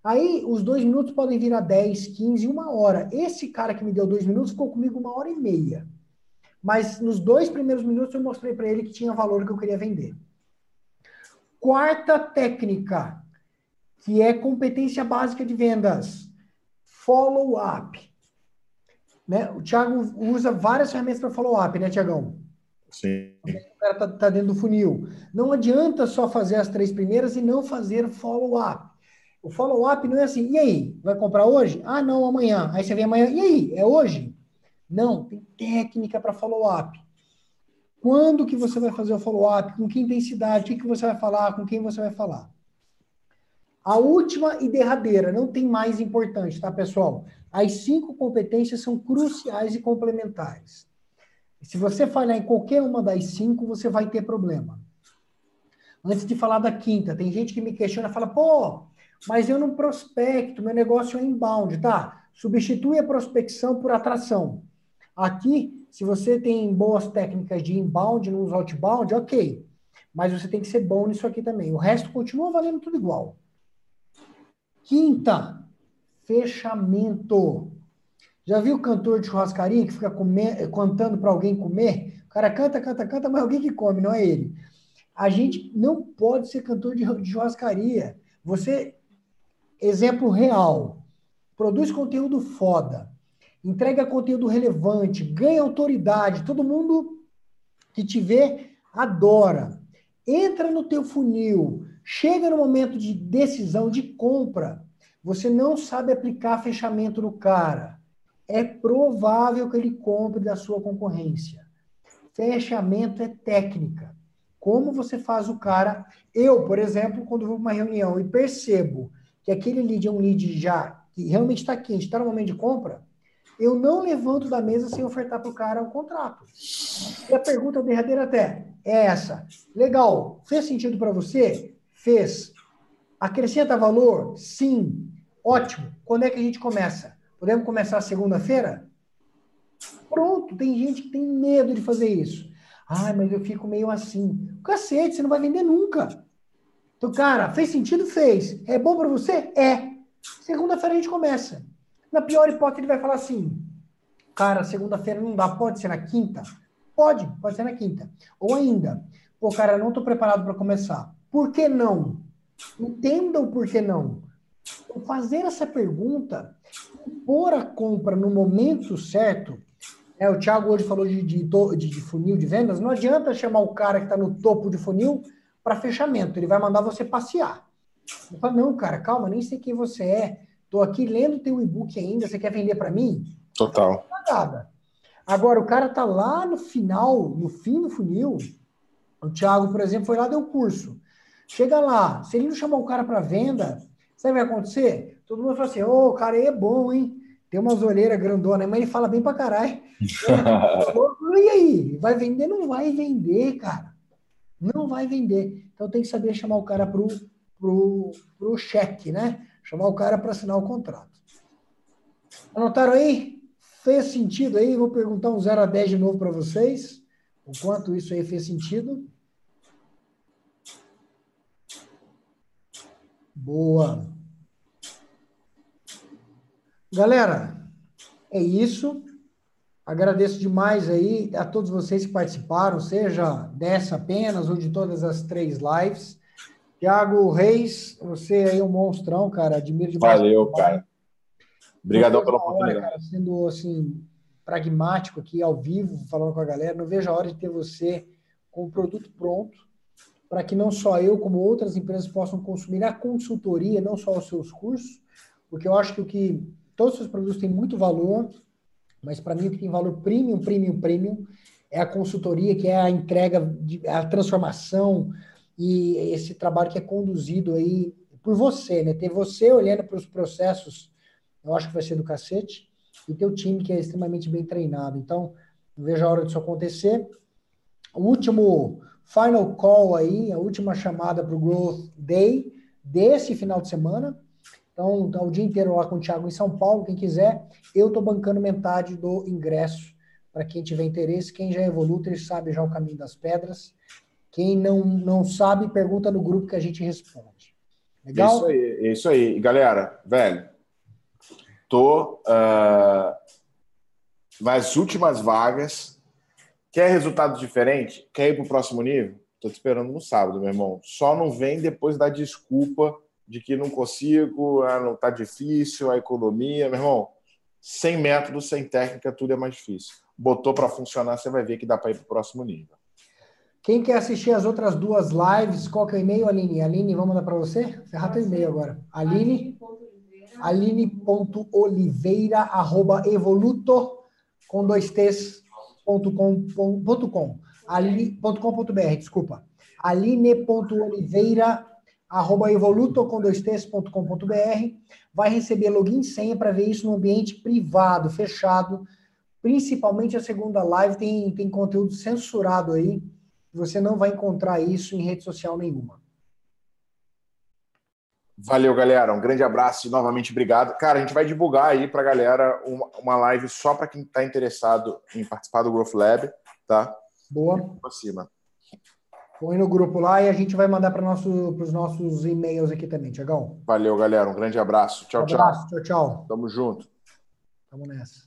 S1: Aí, os dois minutos podem virar 10, 15, uma hora. Esse cara que me deu dois minutos ficou comigo uma hora e meia. Mas nos dois primeiros minutos eu mostrei para ele que tinha valor que eu queria vender. Quarta técnica que é competência básica de vendas, follow-up. Né? O Thiago usa várias ferramentas para follow-up, né, Tiagão?
S2: Sim.
S1: O cara está tá dentro do funil. Não adianta só fazer as três primeiras e não fazer follow-up. O follow-up não é assim, e aí, vai comprar hoje? Ah, não, amanhã. Aí você vem amanhã, e aí, é hoje? Não, tem técnica para follow-up. Quando que você vai fazer o follow-up? Com que intensidade? O que, que você vai falar? Com quem você vai falar? A última e derradeira, não tem mais importante, tá, pessoal? As cinco competências são cruciais e complementares. Se você falhar em qualquer uma das cinco, você vai ter problema. Antes de falar da quinta, tem gente que me questiona, fala, pô, mas eu não prospecto, meu negócio é inbound, tá? Substitui a prospecção por atração. Aqui, se você tem boas técnicas de inbound nos outbound, ok. Mas você tem que ser bom nisso aqui também. O resto continua valendo tudo igual. Quinta, fechamento. Já viu o cantor de churrascaria que fica comer, cantando para alguém comer? O cara canta, canta, canta, mas alguém que come, não é ele. A gente não pode ser cantor de, de churrascaria. Você, exemplo real, produz conteúdo foda, entrega conteúdo relevante, ganha autoridade, todo mundo que te vê adora. Entra no teu funil, chega no momento de decisão, de compra, você não sabe aplicar fechamento no cara. É provável que ele compre da sua concorrência. Fechamento é técnica. Como você faz o cara. Eu, por exemplo, quando vou para uma reunião e percebo que aquele lead é um lead já que realmente está quente, está no momento de compra, eu não levanto da mesa sem ofertar para o cara um contrato. E a pergunta derradeira até é essa. Legal, fez sentido para você? Fez. Acrescenta valor? Sim. Ótimo. Quando é que a gente começa? Podemos começar segunda-feira? Pronto, tem gente que tem medo de fazer isso. Ai, mas eu fico meio assim. Cacete, você não vai vender nunca. Então, cara, fez sentido? Fez. É bom para você? É. Segunda-feira a gente começa. Na pior hipótese, ele vai falar assim: cara, segunda-feira não dá, pode ser na quinta? Pode, pode ser na quinta. Ou ainda, pô, cara, não estou preparado para começar. Por que não? Entenda o porquê não. Então, fazer essa pergunta, pôr a compra no momento certo. É, o Thiago hoje falou de, de, de funil de vendas. Não adianta chamar o cara que está no topo de funil para fechamento. Ele vai mandar você passear. Eu falo, não, cara, calma, nem sei quem você é. Estou aqui lendo teu e-book ainda, você quer vender para mim?
S2: Total.
S1: Agora, o cara tá lá no final, no fim do funil. O Thiago, por exemplo, foi lá deu curso. Chega lá, se ele não chamar o cara para venda, sabe o que vai acontecer? Todo mundo fala assim: ô, oh, o cara aí é bom, hein? Tem umas olheiras grandonas, mas ele fala bem pra caralho. e aí? Vai vender? Não vai vender, cara. Não vai vender. Então tem que saber chamar o cara pro, pro, pro cheque, né? Chamar o cara para assinar o contrato. Anotaram aí? Fez sentido aí? Vou perguntar um 0 a 10 de novo para vocês. O quanto isso aí fez sentido. Boa. Galera, é isso. Agradeço demais aí a todos vocês que participaram, seja dessa apenas ou de todas as três lives. Tiago Reis, você aí é um monstrão, cara. Admiro demais.
S2: Valeu, cara. Obrigadão pela oportunidade. Hora, cara,
S1: sendo assim, pragmático aqui ao vivo, falando com a galera. Não vejo a hora de ter você com o produto pronto, para que não só eu, como outras empresas possam consumir a consultoria, não só os seus cursos, porque eu acho que o que todos os seus produtos têm muito valor, mas para mim o que tem valor premium, premium, premium é a consultoria, que é a entrega, de, a transformação, e esse trabalho que é conduzido aí por você, né? Ter você olhando para os processos, eu acho que vai ser do cacete, e teu time que é extremamente bem treinado. Então, não vejo a hora disso acontecer. O último final call aí, a última chamada para o Growth Day desse final de semana. Então, tá o dia inteiro lá com o Thiago em São Paulo, quem quiser. Eu estou bancando metade do ingresso para quem tiver interesse. Quem já é evolutor sabe já o caminho das pedras. Quem não, não sabe, pergunta no grupo que a gente responde. Legal?
S2: Isso aí, isso aí. Galera, velho, tô uh, nas últimas vagas. Quer resultado diferente? Quer ir para o próximo nível? Tô te esperando no sábado, meu irmão. Só não vem depois da desculpa de que não consigo, ah, não tá difícil, a economia, meu irmão. Sem método, sem técnica, tudo é mais difícil. Botou para funcionar, você vai ver que dá para ir para o próximo nível.
S1: Quem quer assistir as outras duas lives, qual que é o e-mail, Aline? Aline, vamos mandar para você? Ferrar teu e-mail agora. Aline, evoluto, com dois t's, ponto com, ponto com, aline.com.br, desculpa. aline.oliveira, arroba evoluto com dois vai receber login e senha para ver isso no ambiente privado, fechado. Principalmente a segunda live tem, tem conteúdo censurado aí. Você não vai encontrar isso em rede social nenhuma.
S2: Valeu, galera. Um grande abraço e novamente obrigado. Cara, a gente vai divulgar aí para a galera uma, uma live só para quem está interessado em participar do Growth Lab, tá?
S1: Boa.
S2: Por cima.
S1: Põe no grupo lá e a gente vai mandar para nosso, os nossos e-mails aqui também, Tiagão.
S2: Valeu, galera. Um grande abraço. Tchau, um abraço.
S1: tchau. Tchau, tchau.
S2: Tamo junto.
S1: Tamo nessa.